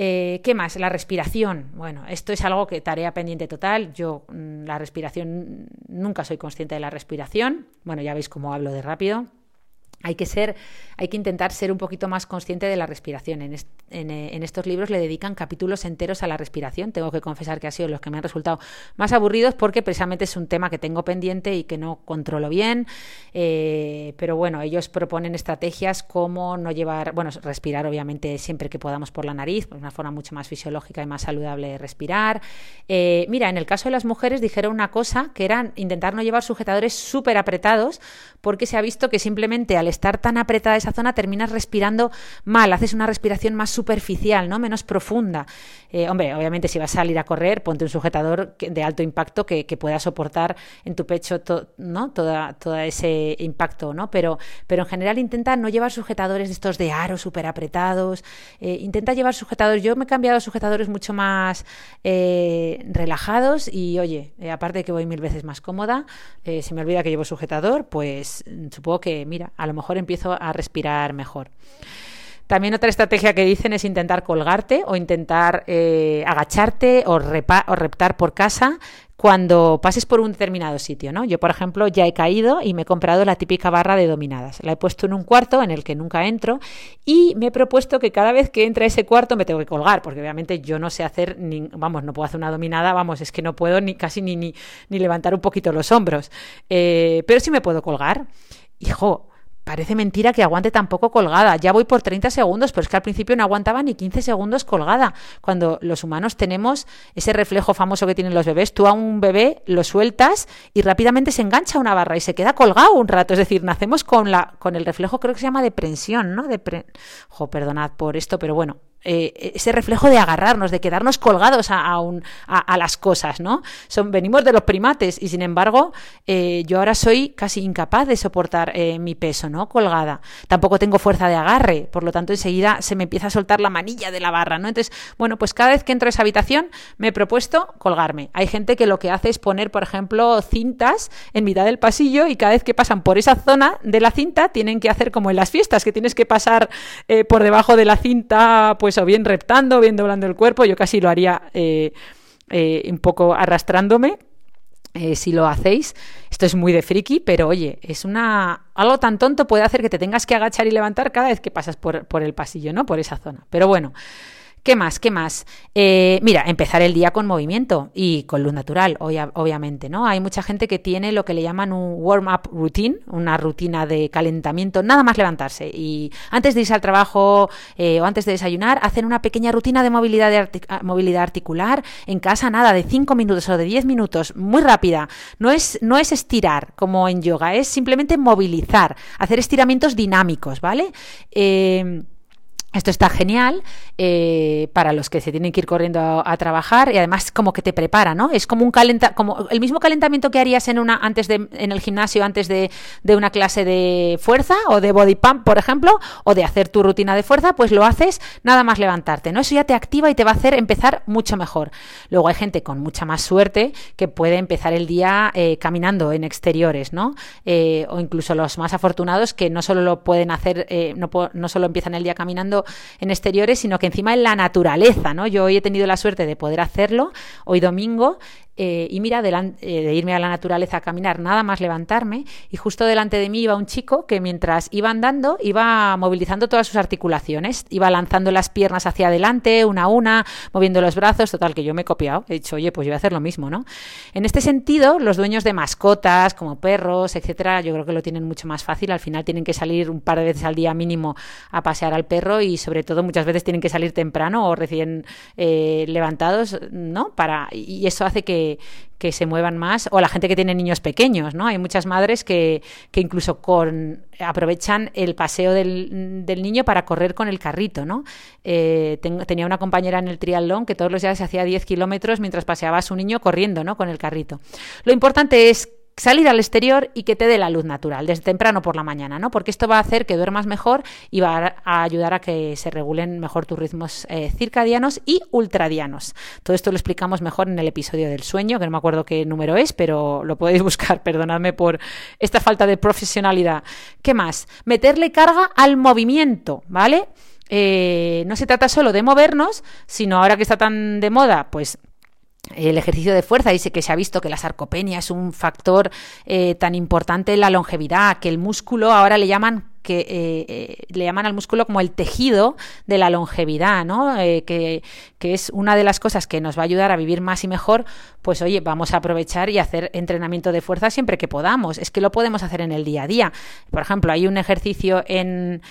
Eh, ¿Qué más? La respiración. Bueno, esto es algo que tarea pendiente total. Yo mm, la respiración nunca soy consciente de la respiración. Bueno, ya veis cómo hablo de rápido hay que ser, hay que intentar ser un poquito más consciente de la respiración. En, en, estos libros le dedican capítulos enteros a la respiración. Tengo que confesar que ha sido los que me han resultado más aburridos porque precisamente es un tema que tengo pendiente y que no controlo bien. Eh, pero bueno, ellos proponen estrategias como no llevar, bueno, respirar obviamente siempre que podamos por la nariz, pues una forma mucho más fisiológica y más saludable de respirar. Eh, mira, en el caso de las mujeres dijeron una cosa que era intentar no llevar sujetadores súper apretados porque se ha visto que simplemente al estar tan apretada esa zona terminas respirando mal, haces una respiración más superficial, ¿no? Menos profunda. Eh, hombre, obviamente si vas a salir a correr, ponte un sujetador de alto impacto que, pueda soportar en tu pecho ¿no? Toda, todo ese impacto, ¿no? Pero, pero en general intenta no llevar sujetadores de estos de aro súper apretados, eh, intenta llevar sujetadores, yo me he cambiado sujetadores mucho más eh, relajados y oye, aparte de que voy mil veces más cómoda, se me olvida que llevo sujetador, pues supongo que, mira, a lo mejor empiezo a respirar mejor. También otra estrategia que dicen es intentar colgarte o intentar eh, agacharte o, reptar por casa cuando pases por un determinado sitio, ¿no? Yo, por ejemplo, ya he caído y me he comprado la típica barra de dominadas. La he puesto en un cuarto en el que nunca entro y me he propuesto que cada vez que entre a ese cuarto me tengo que colgar, porque obviamente yo no sé hacer, ni, vamos, no puedo hacer una dominada, vamos, es que no puedo ni casi ni, ni, ni levantar un poquito los hombros. Eh, pero sí me puedo colgar. Hijo, Parece mentira que aguante tampoco colgada. Ya voy por 30 segundos, pero es que al principio no aguantaba ni 15 segundos colgada. Cuando los humanos tenemos ese reflejo famoso que tienen los bebés, tú a un bebé lo sueltas y rápidamente se engancha una barra y se queda colgado un rato. Es decir, nacemos con, la, con el reflejo, creo que se llama de prensión, ¿no? De Jo, perdonad por esto, pero bueno, eh, ese reflejo de agarrarnos, de quedarnos colgados a, a, las cosas, ¿no? Son, venimos de los primates y sin embargo eh, yo ahora soy casi incapaz de soportar eh, mi peso, ¿no? Colgada. Tampoco tengo fuerza de agarre, por lo tanto enseguida se me empieza a soltar la manilla de la barra, ¿no? Entonces, bueno, pues cada vez que entro a esa habitación me he propuesto colgarme. Hay gente que lo que hace es poner, por ejemplo, cintas en mitad del pasillo y cada vez que pasan por esa zona de la cinta tienen que hacer como en las fiestas, que tienes que pasar por debajo de la cinta, pues o bien reptando, bien doblando el cuerpo. Yo casi lo haría eh, eh, un poco arrastrándome. Eh, si lo hacéis, esto es muy de friki, pero oye, es una algo tan tonto puede hacer que te tengas que agachar y levantar cada vez que pasas por, por el pasillo, ¿no? Por esa zona. Pero bueno, ¿Qué más? ¿Qué más? Eh, mira, empezar el día con movimiento y con luz natural, obviamente, ¿no? Hay mucha gente que tiene lo que le llaman un warm-up routine, una rutina de calentamiento, nada más levantarse. Y antes de irse al trabajo eh, o antes de desayunar, hacen una pequeña rutina de movilidad, de ah, movilidad articular en casa, nada, de 5 minutos o de 10 minutos, muy rápida. No es, no es estirar como en yoga, es simplemente movilizar, hacer estiramientos dinámicos, ¿vale? Eh, esto está genial eh, para los que se tienen que ir corriendo a, trabajar y además como que te prepara, ¿no? Es como un calenta, como el mismo calentamiento que harías en una antes de en el gimnasio antes de, de, una clase de fuerza o de body pump, por ejemplo, o de hacer tu rutina de fuerza, pues lo haces nada más levantarte, ¿no? Eso ya te activa y te va a hacer empezar mucho mejor. Luego hay gente con mucha más suerte que puede empezar el día eh, caminando en exteriores, ¿no? Eh, o incluso los más afortunados que no solo lo pueden hacer, no, no solo empiezan el día caminando en exteriores, sino que encima en la naturaleza, ¿no? Yo hoy he tenido la suerte de poder hacerlo, hoy domingo, eh, y mira, eh, de irme a la naturaleza a caminar, nada más levantarme, y justo delante de mí iba un chico que mientras iba andando iba movilizando todas sus articulaciones, iba lanzando las piernas hacia adelante, una a una, moviendo los brazos, total, que yo me he copiado, he dicho, oye, pues yo voy a hacer lo mismo, ¿no? En este sentido, los dueños de mascotas, como perros, etcétera, yo creo que lo tienen mucho más fácil, al final tienen que salir un par de veces al día mínimo a pasear al perro y sobre todo muchas veces tienen que salir temprano o recién eh, levantados, ¿no? Para, y eso hace que que, se muevan más, o la gente que tiene niños pequeños, ¿no? Hay muchas madres que, que incluso con, aprovechan el paseo del, del, niño para correr con el carrito, ¿no? Eh, tenía una compañera en el triatlón que todos los días se hacía 10 kilómetros mientras paseaba a su niño corriendo, ¿no? Con el carrito. Lo importante es salir al exterior y que te dé la luz natural, desde temprano por la mañana, ¿no? Porque esto va a hacer que duermas mejor y va a ayudar a que se regulen mejor tus ritmos eh, circadianos y ultradianos. Todo esto lo explicamos mejor en el episodio del sueño, que no me acuerdo qué número es, pero lo podéis buscar, perdonadme por esta falta de profesionalidad. ¿Qué más? Meterle carga al movimiento, ¿vale? Eh, no se trata solo de movernos, sino ahora que está tan de moda, pues el ejercicio de fuerza dice que se ha visto que la sarcopenia es un factor eh, tan importante en la longevidad, que el músculo ahora le llaman que eh, eh, le llaman al músculo como el tejido de la longevidad, ¿no? que, que, es una de las cosas que nos va a ayudar a vivir más y mejor, pues oye, vamos a aprovechar y hacer entrenamiento de fuerza siempre que podamos. Es que lo podemos hacer en el día a día. Por ejemplo, hay un ejercicio en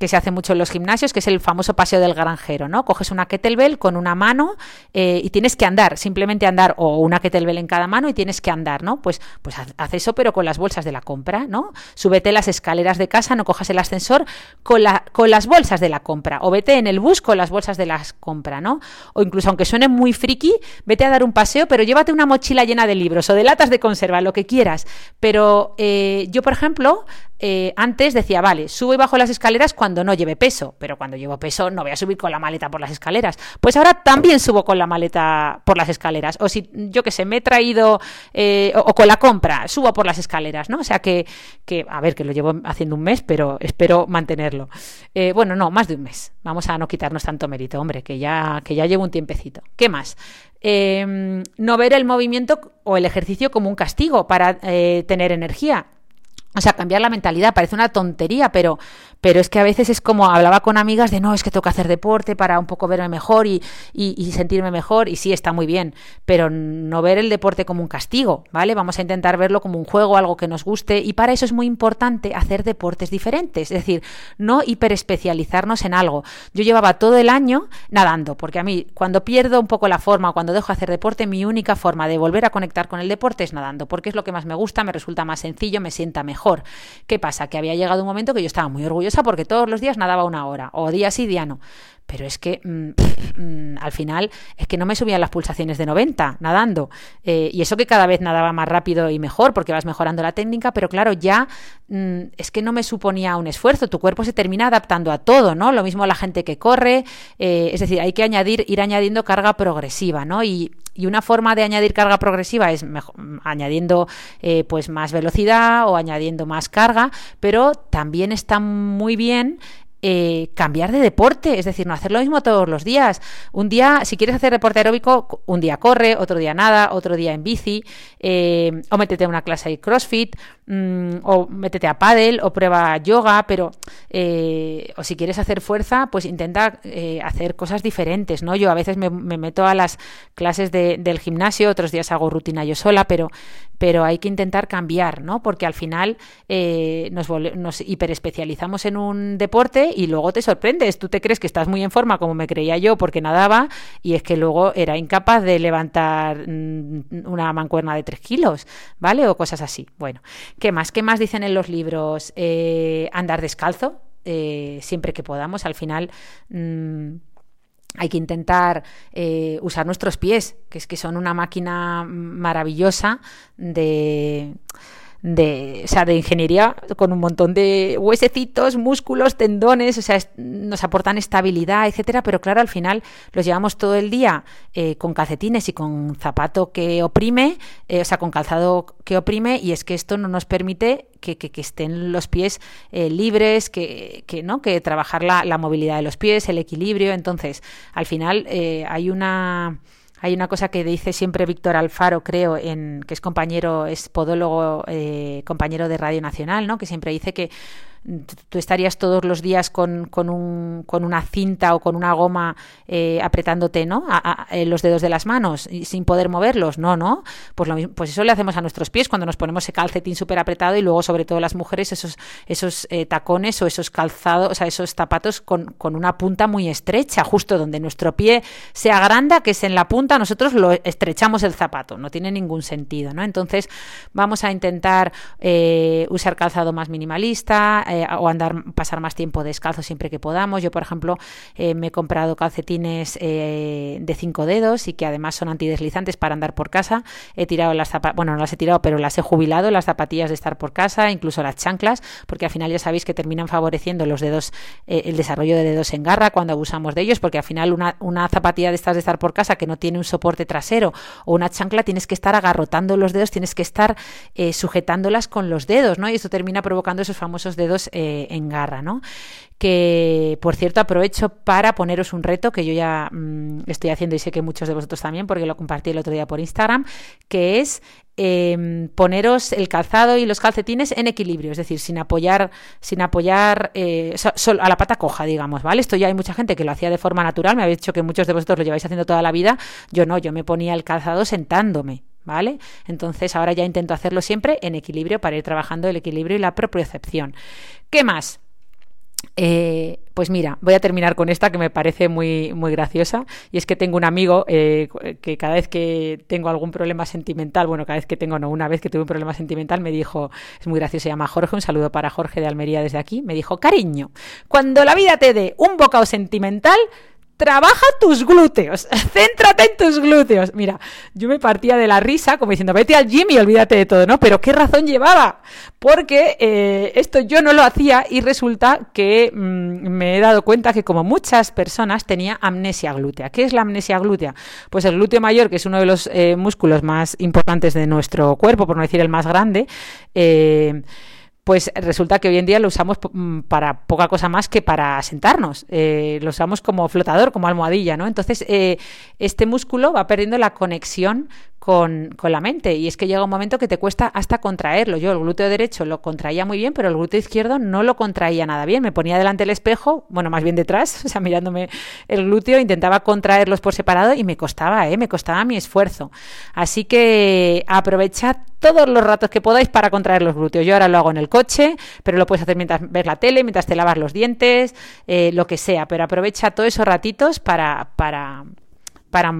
que se hace mucho en los gimnasios, que es el famoso paseo del granjero, ¿no? Coges una kettlebell con una mano eh, y tienes que andar, simplemente andar, o una kettlebell en cada mano y tienes que andar, ¿no? Pues, pues haz eso, pero con las bolsas de la compra, ¿no? Súbete las escaleras de casa, no cojas el ascensor con, la, con las bolsas de la compra, o vete en el bus con las bolsas de la compra, ¿no? O incluso, aunque suene muy friki, vete a dar un paseo, pero llévate una mochila llena de libros o de latas de conserva, lo que quieras. Pero eh, yo, por ejemplo, eh, antes decía, vale, subo y bajo las escaleras cuando no lleve peso, pero cuando llevo peso no voy a subir con la maleta por las escaleras. Pues ahora también subo con la maleta por las escaleras. O si, yo que sé, me he traído, eh, o, con la compra, subo por las escaleras, ¿no? O sea que, que, a ver, que lo llevo haciendo un mes, pero espero mantenerlo. Eh, bueno, no, más de un mes. Vamos a no quitarnos tanto mérito, hombre, que ya, que ya llevo un tiempecito. ¿Qué más? no ver el movimiento o el ejercicio como un castigo para tener energía. O sea, cambiar la mentalidad parece una tontería, pero pero es que a veces es como hablaba con amigas de no, es que tengo que hacer deporte para un poco verme mejor y, y, sentirme mejor, y sí, está muy bien, pero no ver el deporte como un castigo, ¿vale? Vamos a intentar verlo como un juego, algo que nos guste, y para eso es muy importante hacer deportes diferentes, es decir, no hiperespecializarnos en algo. Yo llevaba todo el año nadando, porque a mí cuando pierdo un poco la forma, cuando dejo de hacer deporte, mi única forma de volver a conectar con el deporte es nadando, porque es lo que más me gusta, me resulta más sencillo, me sienta mejor. ¿Qué pasa? Que había llegado un momento que yo estaba muy orgullosa porque todos los días nadaba una hora, o día sí, día no. Pero es que mm, mm, al final es que no me subían las pulsaciones de 90 nadando. Eh, y eso que cada vez nadaba más rápido y mejor porque vas mejorando la técnica, pero claro, ya mm, es que no me suponía un esfuerzo. Tu cuerpo se termina adaptando a todo, ¿no? Lo mismo la gente que corre. Eh, es decir, hay que añadir, ir añadiendo carga progresiva, ¿no? Y, y una forma de añadir carga progresiva es añadiendo eh, pues más velocidad o añadiendo más carga, pero también está muy bien eh, cambiar de deporte, es decir, no hacer lo mismo todos los días. Un día, si quieres hacer deporte aeróbico, un día corre, otro día nada, otro día en bici, eh, o métete a una clase de CrossFit, mm, o métete a paddle, o prueba yoga, pero, eh, o si quieres hacer fuerza, pues intenta hacer cosas diferentes, ¿no? Yo a veces me, meto a las clases del gimnasio, otros días hago rutina yo sola, pero, pero hay que intentar cambiar, ¿no? Porque al final nos, nos hiperespecializamos en un deporte y luego te sorprendes. Tú te crees que estás muy en forma, como me creía yo, porque nadaba, y es que luego era incapaz de levantar mm, una mancuerna de 3 kilos, ¿vale? O cosas así. Bueno, ¿qué más? ¿Qué más dicen en los libros? Eh, andar descalzo, eh, siempre que podamos. Al final. Mm, hay que intentar eh, usar nuestros pies, que es que son una máquina maravillosa de de, o sea, de ingeniería con un montón de huesecitos, músculos, tendones, o sea, nos aportan estabilidad, etcétera, pero claro, al final los llevamos todo el día eh, con calcetines y con zapato que oprime, eh, o sea, con calzado que oprime, y es que esto no nos permite que, que, estén los pies eh, libres, que, que, ¿no? que trabajar la, la, movilidad de los pies, el equilibrio. Entonces, al final hay una hay una cosa que dice siempre Víctor Alfaro, creo, en, que es compañero, es podólogo, eh, compañero de Radio Nacional, ¿no? que siempre dice que tú estarías todos los días con, con, un, con una cinta o con una goma eh, apretándote ¿no? A, los dedos de las manos y sin poder moverlos. No, no. Pues, lo pues eso le hacemos a nuestros pies cuando nos ponemos ese calcetín súper apretado y luego, sobre todo las mujeres, esos, esos eh, tacones o esos calzados, o sea, esos zapatos con, con una punta muy estrecha, justo donde nuestro pie se agranda, que es en la punta, nosotros lo estrechamos el zapato. No tiene ningún sentido. ¿no? Entonces, vamos a intentar eh, usar calzado más minimalista eh, o andar, pasar más tiempo descalzo siempre que podamos. Yo, por ejemplo, eh, me he comprado calcetines eh, de cinco dedos y que además son antideslizantes para andar por casa. He tirado las zapatillas, bueno, no las he tirado, pero las he jubilado, las zapatillas de estar por casa, incluso las chanclas, porque al final ya sabéis que terminan favoreciendo los dedos, el desarrollo de dedos en garra cuando abusamos de ellos, porque al final una, una zapatilla de estas de estar por casa que no tiene un soporte trasero o una chancla tienes que estar agarrotando los dedos, tienes que estar sujetándolas con los dedos, ¿no? Y esto termina provocando esos famosos dedos eh, en garra, ¿no? Que, por cierto, aprovecho para poneros un reto que yo ya mm, estoy haciendo y sé que muchos de vosotros también, porque lo compartí el otro día por Instagram, que es em, poneros el calzado y los calcetines en equilibrio, es decir, sin apoyar, sin apoyar eh, a la pata coja, digamos, ¿vale? Esto ya hay mucha gente que lo hacía de forma natural, me habéis dicho que muchos de vosotros lo lleváis haciendo toda la vida, yo no, yo me ponía el calzado sentándome, ¿vale? Entonces ahora ya intento hacerlo siempre en equilibrio para ir trabajando el equilibrio y la propiocepción. ¿Qué más? Eh, pues mira, voy a terminar con esta que me parece muy, muy graciosa. Y es que tengo un amigo eh, que cada vez que tengo algún problema sentimental, bueno, cada vez que tengo, no, una vez que tuve un problema sentimental, me dijo, es muy gracioso, se llama Jorge, un saludo para Jorge de Almería desde aquí, me dijo, cariño, cuando la vida te dé un bocado sentimental, trabaja tus glúteos, céntrate en tus glúteos. Mira, yo me partía de la risa como diciendo, vete al gym olvídate de todo, ¿no? Pero ¿qué razón llevaba? Porque eh, esto yo no lo hacía y resulta que mm, me he dado cuenta que como muchas personas tenía amnesia glútea. ¿Qué es la amnesia glútea? Pues el glúteo mayor, que es uno de los eh, músculos más importantes de nuestro cuerpo, por no decir el más grande, eh, pues resulta que hoy en día lo usamos mm, para poca cosa más que para sentarnos. Eh, lo usamos como flotador, como almohadilla, ¿no? Entonces, eh, este músculo va perdiendo la conexión con, la mente. Y es que llega un momento que te cuesta hasta contraerlo. Yo el glúteo derecho lo contraía muy bien, pero el glúteo izquierdo no lo contraía nada bien. Me ponía delante del espejo, bueno, más bien detrás, o sea, mirándome el glúteo, intentaba contraerlos por separado y me costaba, ¿eh? Me costaba mi esfuerzo. Así que aprovechad todos los ratos que podáis para contraer los glúteos. Yo ahora lo hago en el coche, pero lo puedes hacer mientras ves la tele, mientras te lavas los dientes, eh, lo que sea. Pero aprovecha todos esos ratitos para, para, para,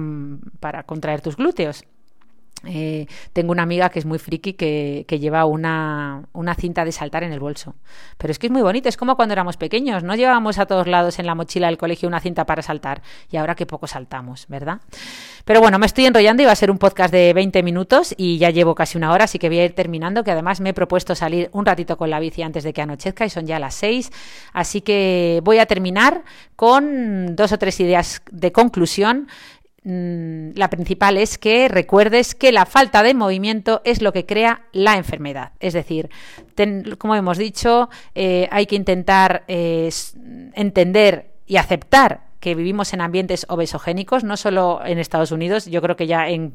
para contraer tus glúteos. Eh, tengo una amiga que es muy friki que, lleva una, cinta de saltar en el bolso. Pero es que es muy bonito, es como cuando éramos pequeños, no llevábamos a todos lados en la mochila del colegio una cinta para saltar y ahora que poco saltamos, ¿verdad? Pero bueno, me estoy enrollando y va a ser un podcast de 20 minutos y ya llevo casi una hora, así que voy a ir terminando, que además me he propuesto salir un ratito con la bici antes de que anochezca y son ya las 6, así que voy a terminar con dos o tres ideas de conclusión la principal es que recuerdes que la falta de movimiento es lo que crea la enfermedad. Es decir, como hemos dicho, eh, hay que intentar eh, entender y aceptar que vivimos en ambientes obesogénicos, no solo en Estados Unidos, yo creo que ya en,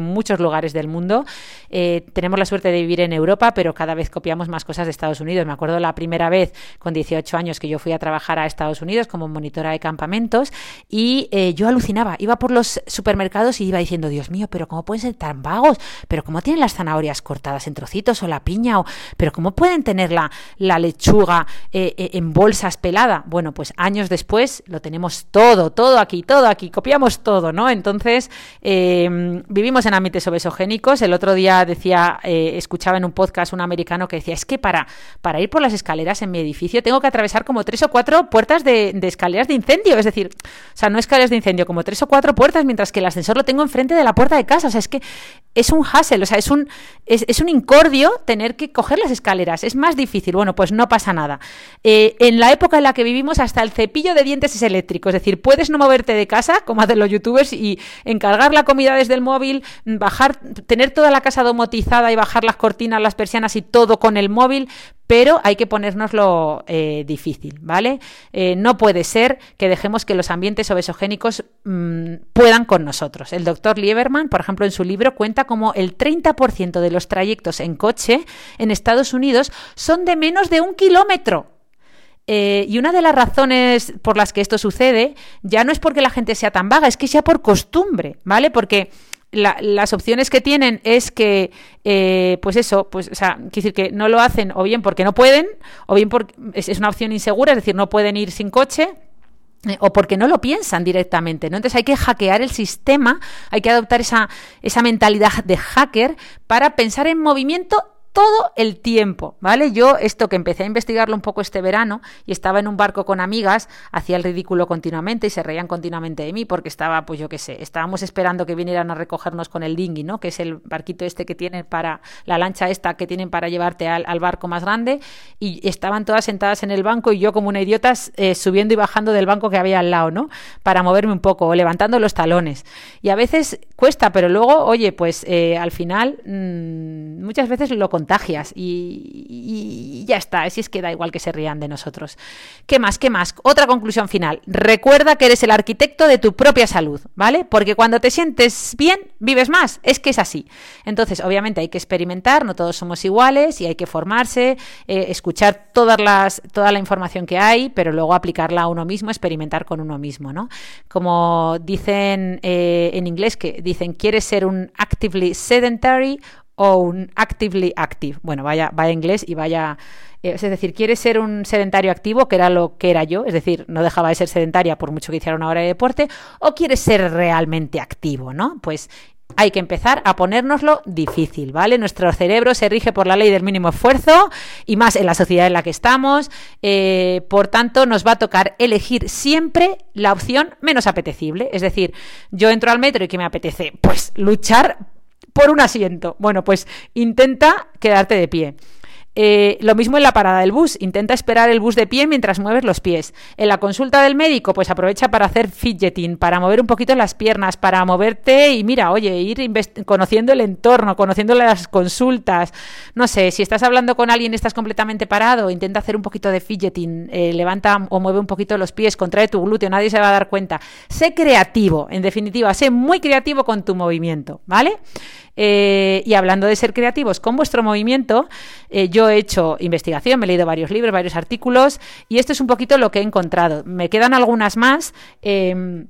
muchos lugares del mundo. Eh, tenemos la suerte de vivir en Europa, pero cada vez copiamos más cosas de Estados Unidos. Me acuerdo la primera vez con 18 años que yo fui a trabajar a Estados Unidos como monitora de campamentos y eh, yo alucinaba. Iba por los supermercados y iba diciendo, Dios mío, pero ¿cómo pueden ser tan vagos? ¿Pero cómo tienen las zanahorias cortadas en trocitos o la piña? O, ¿Pero cómo pueden tener la, la lechuga eh, en bolsas pelada? Bueno, pues años después lo tenemos todo, todo aquí, todo aquí, copiamos todo, ¿no? Entonces, eh, vivimos en ambientes obesogénicos. El otro día decía, eh, escuchaba en un podcast un americano que decía, es que para, para ir por las escaleras en mi edificio tengo que atravesar como tres o cuatro puertas de, escaleras de incendio, es decir, o sea, no escaleras de incendio, como tres o cuatro puertas, mientras que el ascensor lo tengo enfrente de la puerta de casa, o sea, es que es un hassle, o sea, es un, es, un incordio tener que coger las escaleras, es más difícil, bueno, pues no pasa nada. Eh, en la época en la que vivimos, hasta el cepillo de dientes es eléctrico, es decir, puedes no moverte de casa, como hacen los youtubers, y encargar la comida desde el móvil, bajar, tener toda la casa domotizada y bajar las cortinas, las persianas y todo con el móvil, pero hay que ponérnoslo eh, difícil, ¿vale? Eh, no puede ser que dejemos que los ambientes obesogénicos mm, puedan con nosotros. El doctor Lieberman, por ejemplo, en su libro cuenta como el 30% de los trayectos en coche en Estados Unidos son de menos de un kilómetro. Eh, y una de las razones por las que esto sucede ya no es porque la gente sea tan vaga, es que sea por costumbre, ¿vale? Porque las opciones que tienen es que, eh, pues eso, pues, o sea, quiere decir que no lo hacen o bien porque no pueden, o bien porque es, una opción insegura, es decir, no pueden ir sin coche, eh, o porque no lo piensan directamente, ¿no? Entonces hay que hackear el sistema, hay que adoptar esa, esa mentalidad de hacker para pensar en movimiento todo el tiempo, ¿vale? Yo esto que empecé a investigarlo un poco este verano y estaba en un barco con amigas, hacía el ridículo continuamente y se reían continuamente de mí porque estaba, pues yo qué sé, estábamos esperando que vinieran a recogernos con el dinghy, ¿no? Que es el barquito este que tienen para, la lancha esta que tienen para llevarte al, barco más grande y estaban todas sentadas en el banco y yo como una idiota eh, subiendo y bajando del banco que había al lado, ¿no? Para moverme un poco o levantando los talones. Y a veces cuesta, pero luego, oye, pues eh, al final mmm, muchas veces lo contagias y, ya está, así es que da igual que se rían de nosotros. ¿Qué más? ¿Qué más? Otra conclusión final. Recuerda que eres el arquitecto de tu propia salud, ¿vale? Porque cuando te sientes bien, vives más. Es que es así. Entonces, obviamente hay que experimentar, no todos somos iguales y hay que formarse, eh, escuchar todas las, toda la información que hay, pero luego aplicarla a uno mismo, experimentar con uno mismo, ¿no? Como dicen eh, en inglés, que dicen, ¿quieres ser un actively sedentary o un actively active. Bueno, vaya, vaya inglés y vaya. eh, es decir, ¿quieres ser un sedentario activo, que era lo que era yo? Es decir, no dejaba de ser sedentaria por mucho que hiciera una hora de deporte, o quieres ser realmente activo, ¿no? Pues hay que empezar a ponérnoslo difícil, ¿vale? Nuestro cerebro se rige por la ley del mínimo esfuerzo y más en la sociedad en la que estamos. eh, por tanto, nos va a tocar elegir siempre la opción menos apetecible. Es decir, yo entro al metro y que me apetece, pues luchar por un asiento. Bueno, pues intenta quedarte de pie. Eh, lo mismo en la parada del bus, intenta esperar el bus de pie mientras mueves los pies. En la consulta del médico, pues aprovecha para hacer fidgeting, para mover un poquito las piernas, para moverte y mira, oye, ir conociendo el entorno, conociendo las consultas. No sé, si estás hablando con alguien y estás completamente parado, intenta hacer un poquito de fidgeting, eh, levanta o mueve un poquito los pies, contrae tu glúteo, nadie se va a dar cuenta. Sé creativo, en definitiva, sé muy creativo con tu movimiento, ¿vale? Eh, y hablando de ser creativos con vuestro movimiento, eh, yo he hecho investigación, me he leído varios libros, varios artículos, y esto es un poquito lo que he encontrado. Me quedan algunas más. em,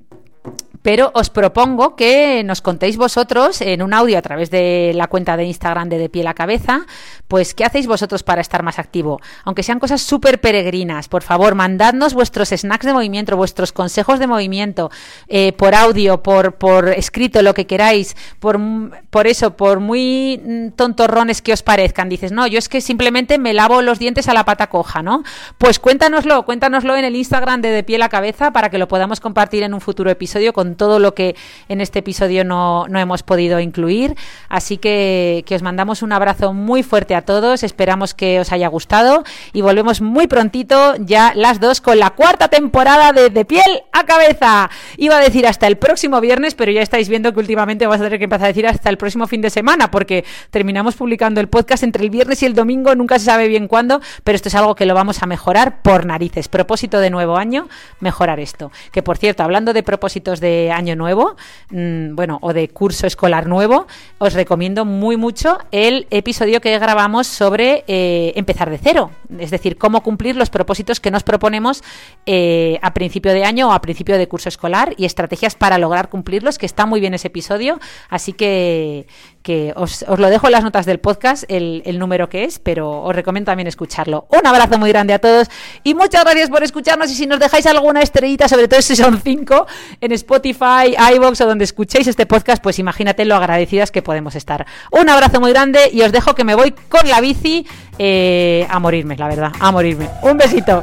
pero os propongo que nos contéis vosotros en un audio a través de la cuenta de Instagram de De Pie la Cabeza, pues qué hacéis vosotros para estar más activo. Aunque sean cosas súper peregrinas, por favor, mandadnos vuestros snacks de movimiento, vuestros consejos de movimiento, eh, por audio, por, por escrito, lo que queráis, por, por eso, por muy mm, tontorrones que os parezcan. Dices, no, yo es que simplemente me lavo los dientes a la pata coja, ¿no? Pues cuéntanoslo, cuéntanoslo en el Instagram de De Pie la Cabeza para que lo podamos compartir en un futuro episodio con todo lo que en este episodio no, no hemos podido incluir. Así que, que os mandamos un abrazo muy fuerte a todos, esperamos que os haya gustado y volvemos muy prontito ya las dos con la cuarta temporada de De Piel a Cabeza. Iba a decir hasta el próximo viernes, pero ya estáis viendo que últimamente vamos a tener que empezar a decir hasta el próximo fin de semana porque terminamos publicando el podcast entre el viernes y el domingo, nunca se sabe bien cuándo, pero esto es algo que lo vamos a mejorar por narices. Propósito de nuevo año, mejorar esto. Que por cierto, hablando de propósitos año nuevo, mmm, bueno, o de curso escolar nuevo, os recomiendo muy mucho el episodio que grabamos sobre eh, empezar de cero, es decir, cómo cumplir los propósitos que nos proponemos eh, a principio de año o a principio de curso escolar y estrategias para lograr cumplirlos, que está muy bien ese episodio, así que, que os, lo dejo en las notas del podcast, el, el número que es, pero os recomiendo también escucharlo. Un abrazo muy grande a todos y muchas gracias por escucharnos y si nos dejáis alguna estrellita, sobre todo si son cinco, en Spotify, iVoox o donde escuchéis este podcast, pues imagínate lo agradecidas que podemos estar. Un abrazo muy grande y os dejo que me voy con la bici eh, a morirme, la verdad, a morirme. Un besito.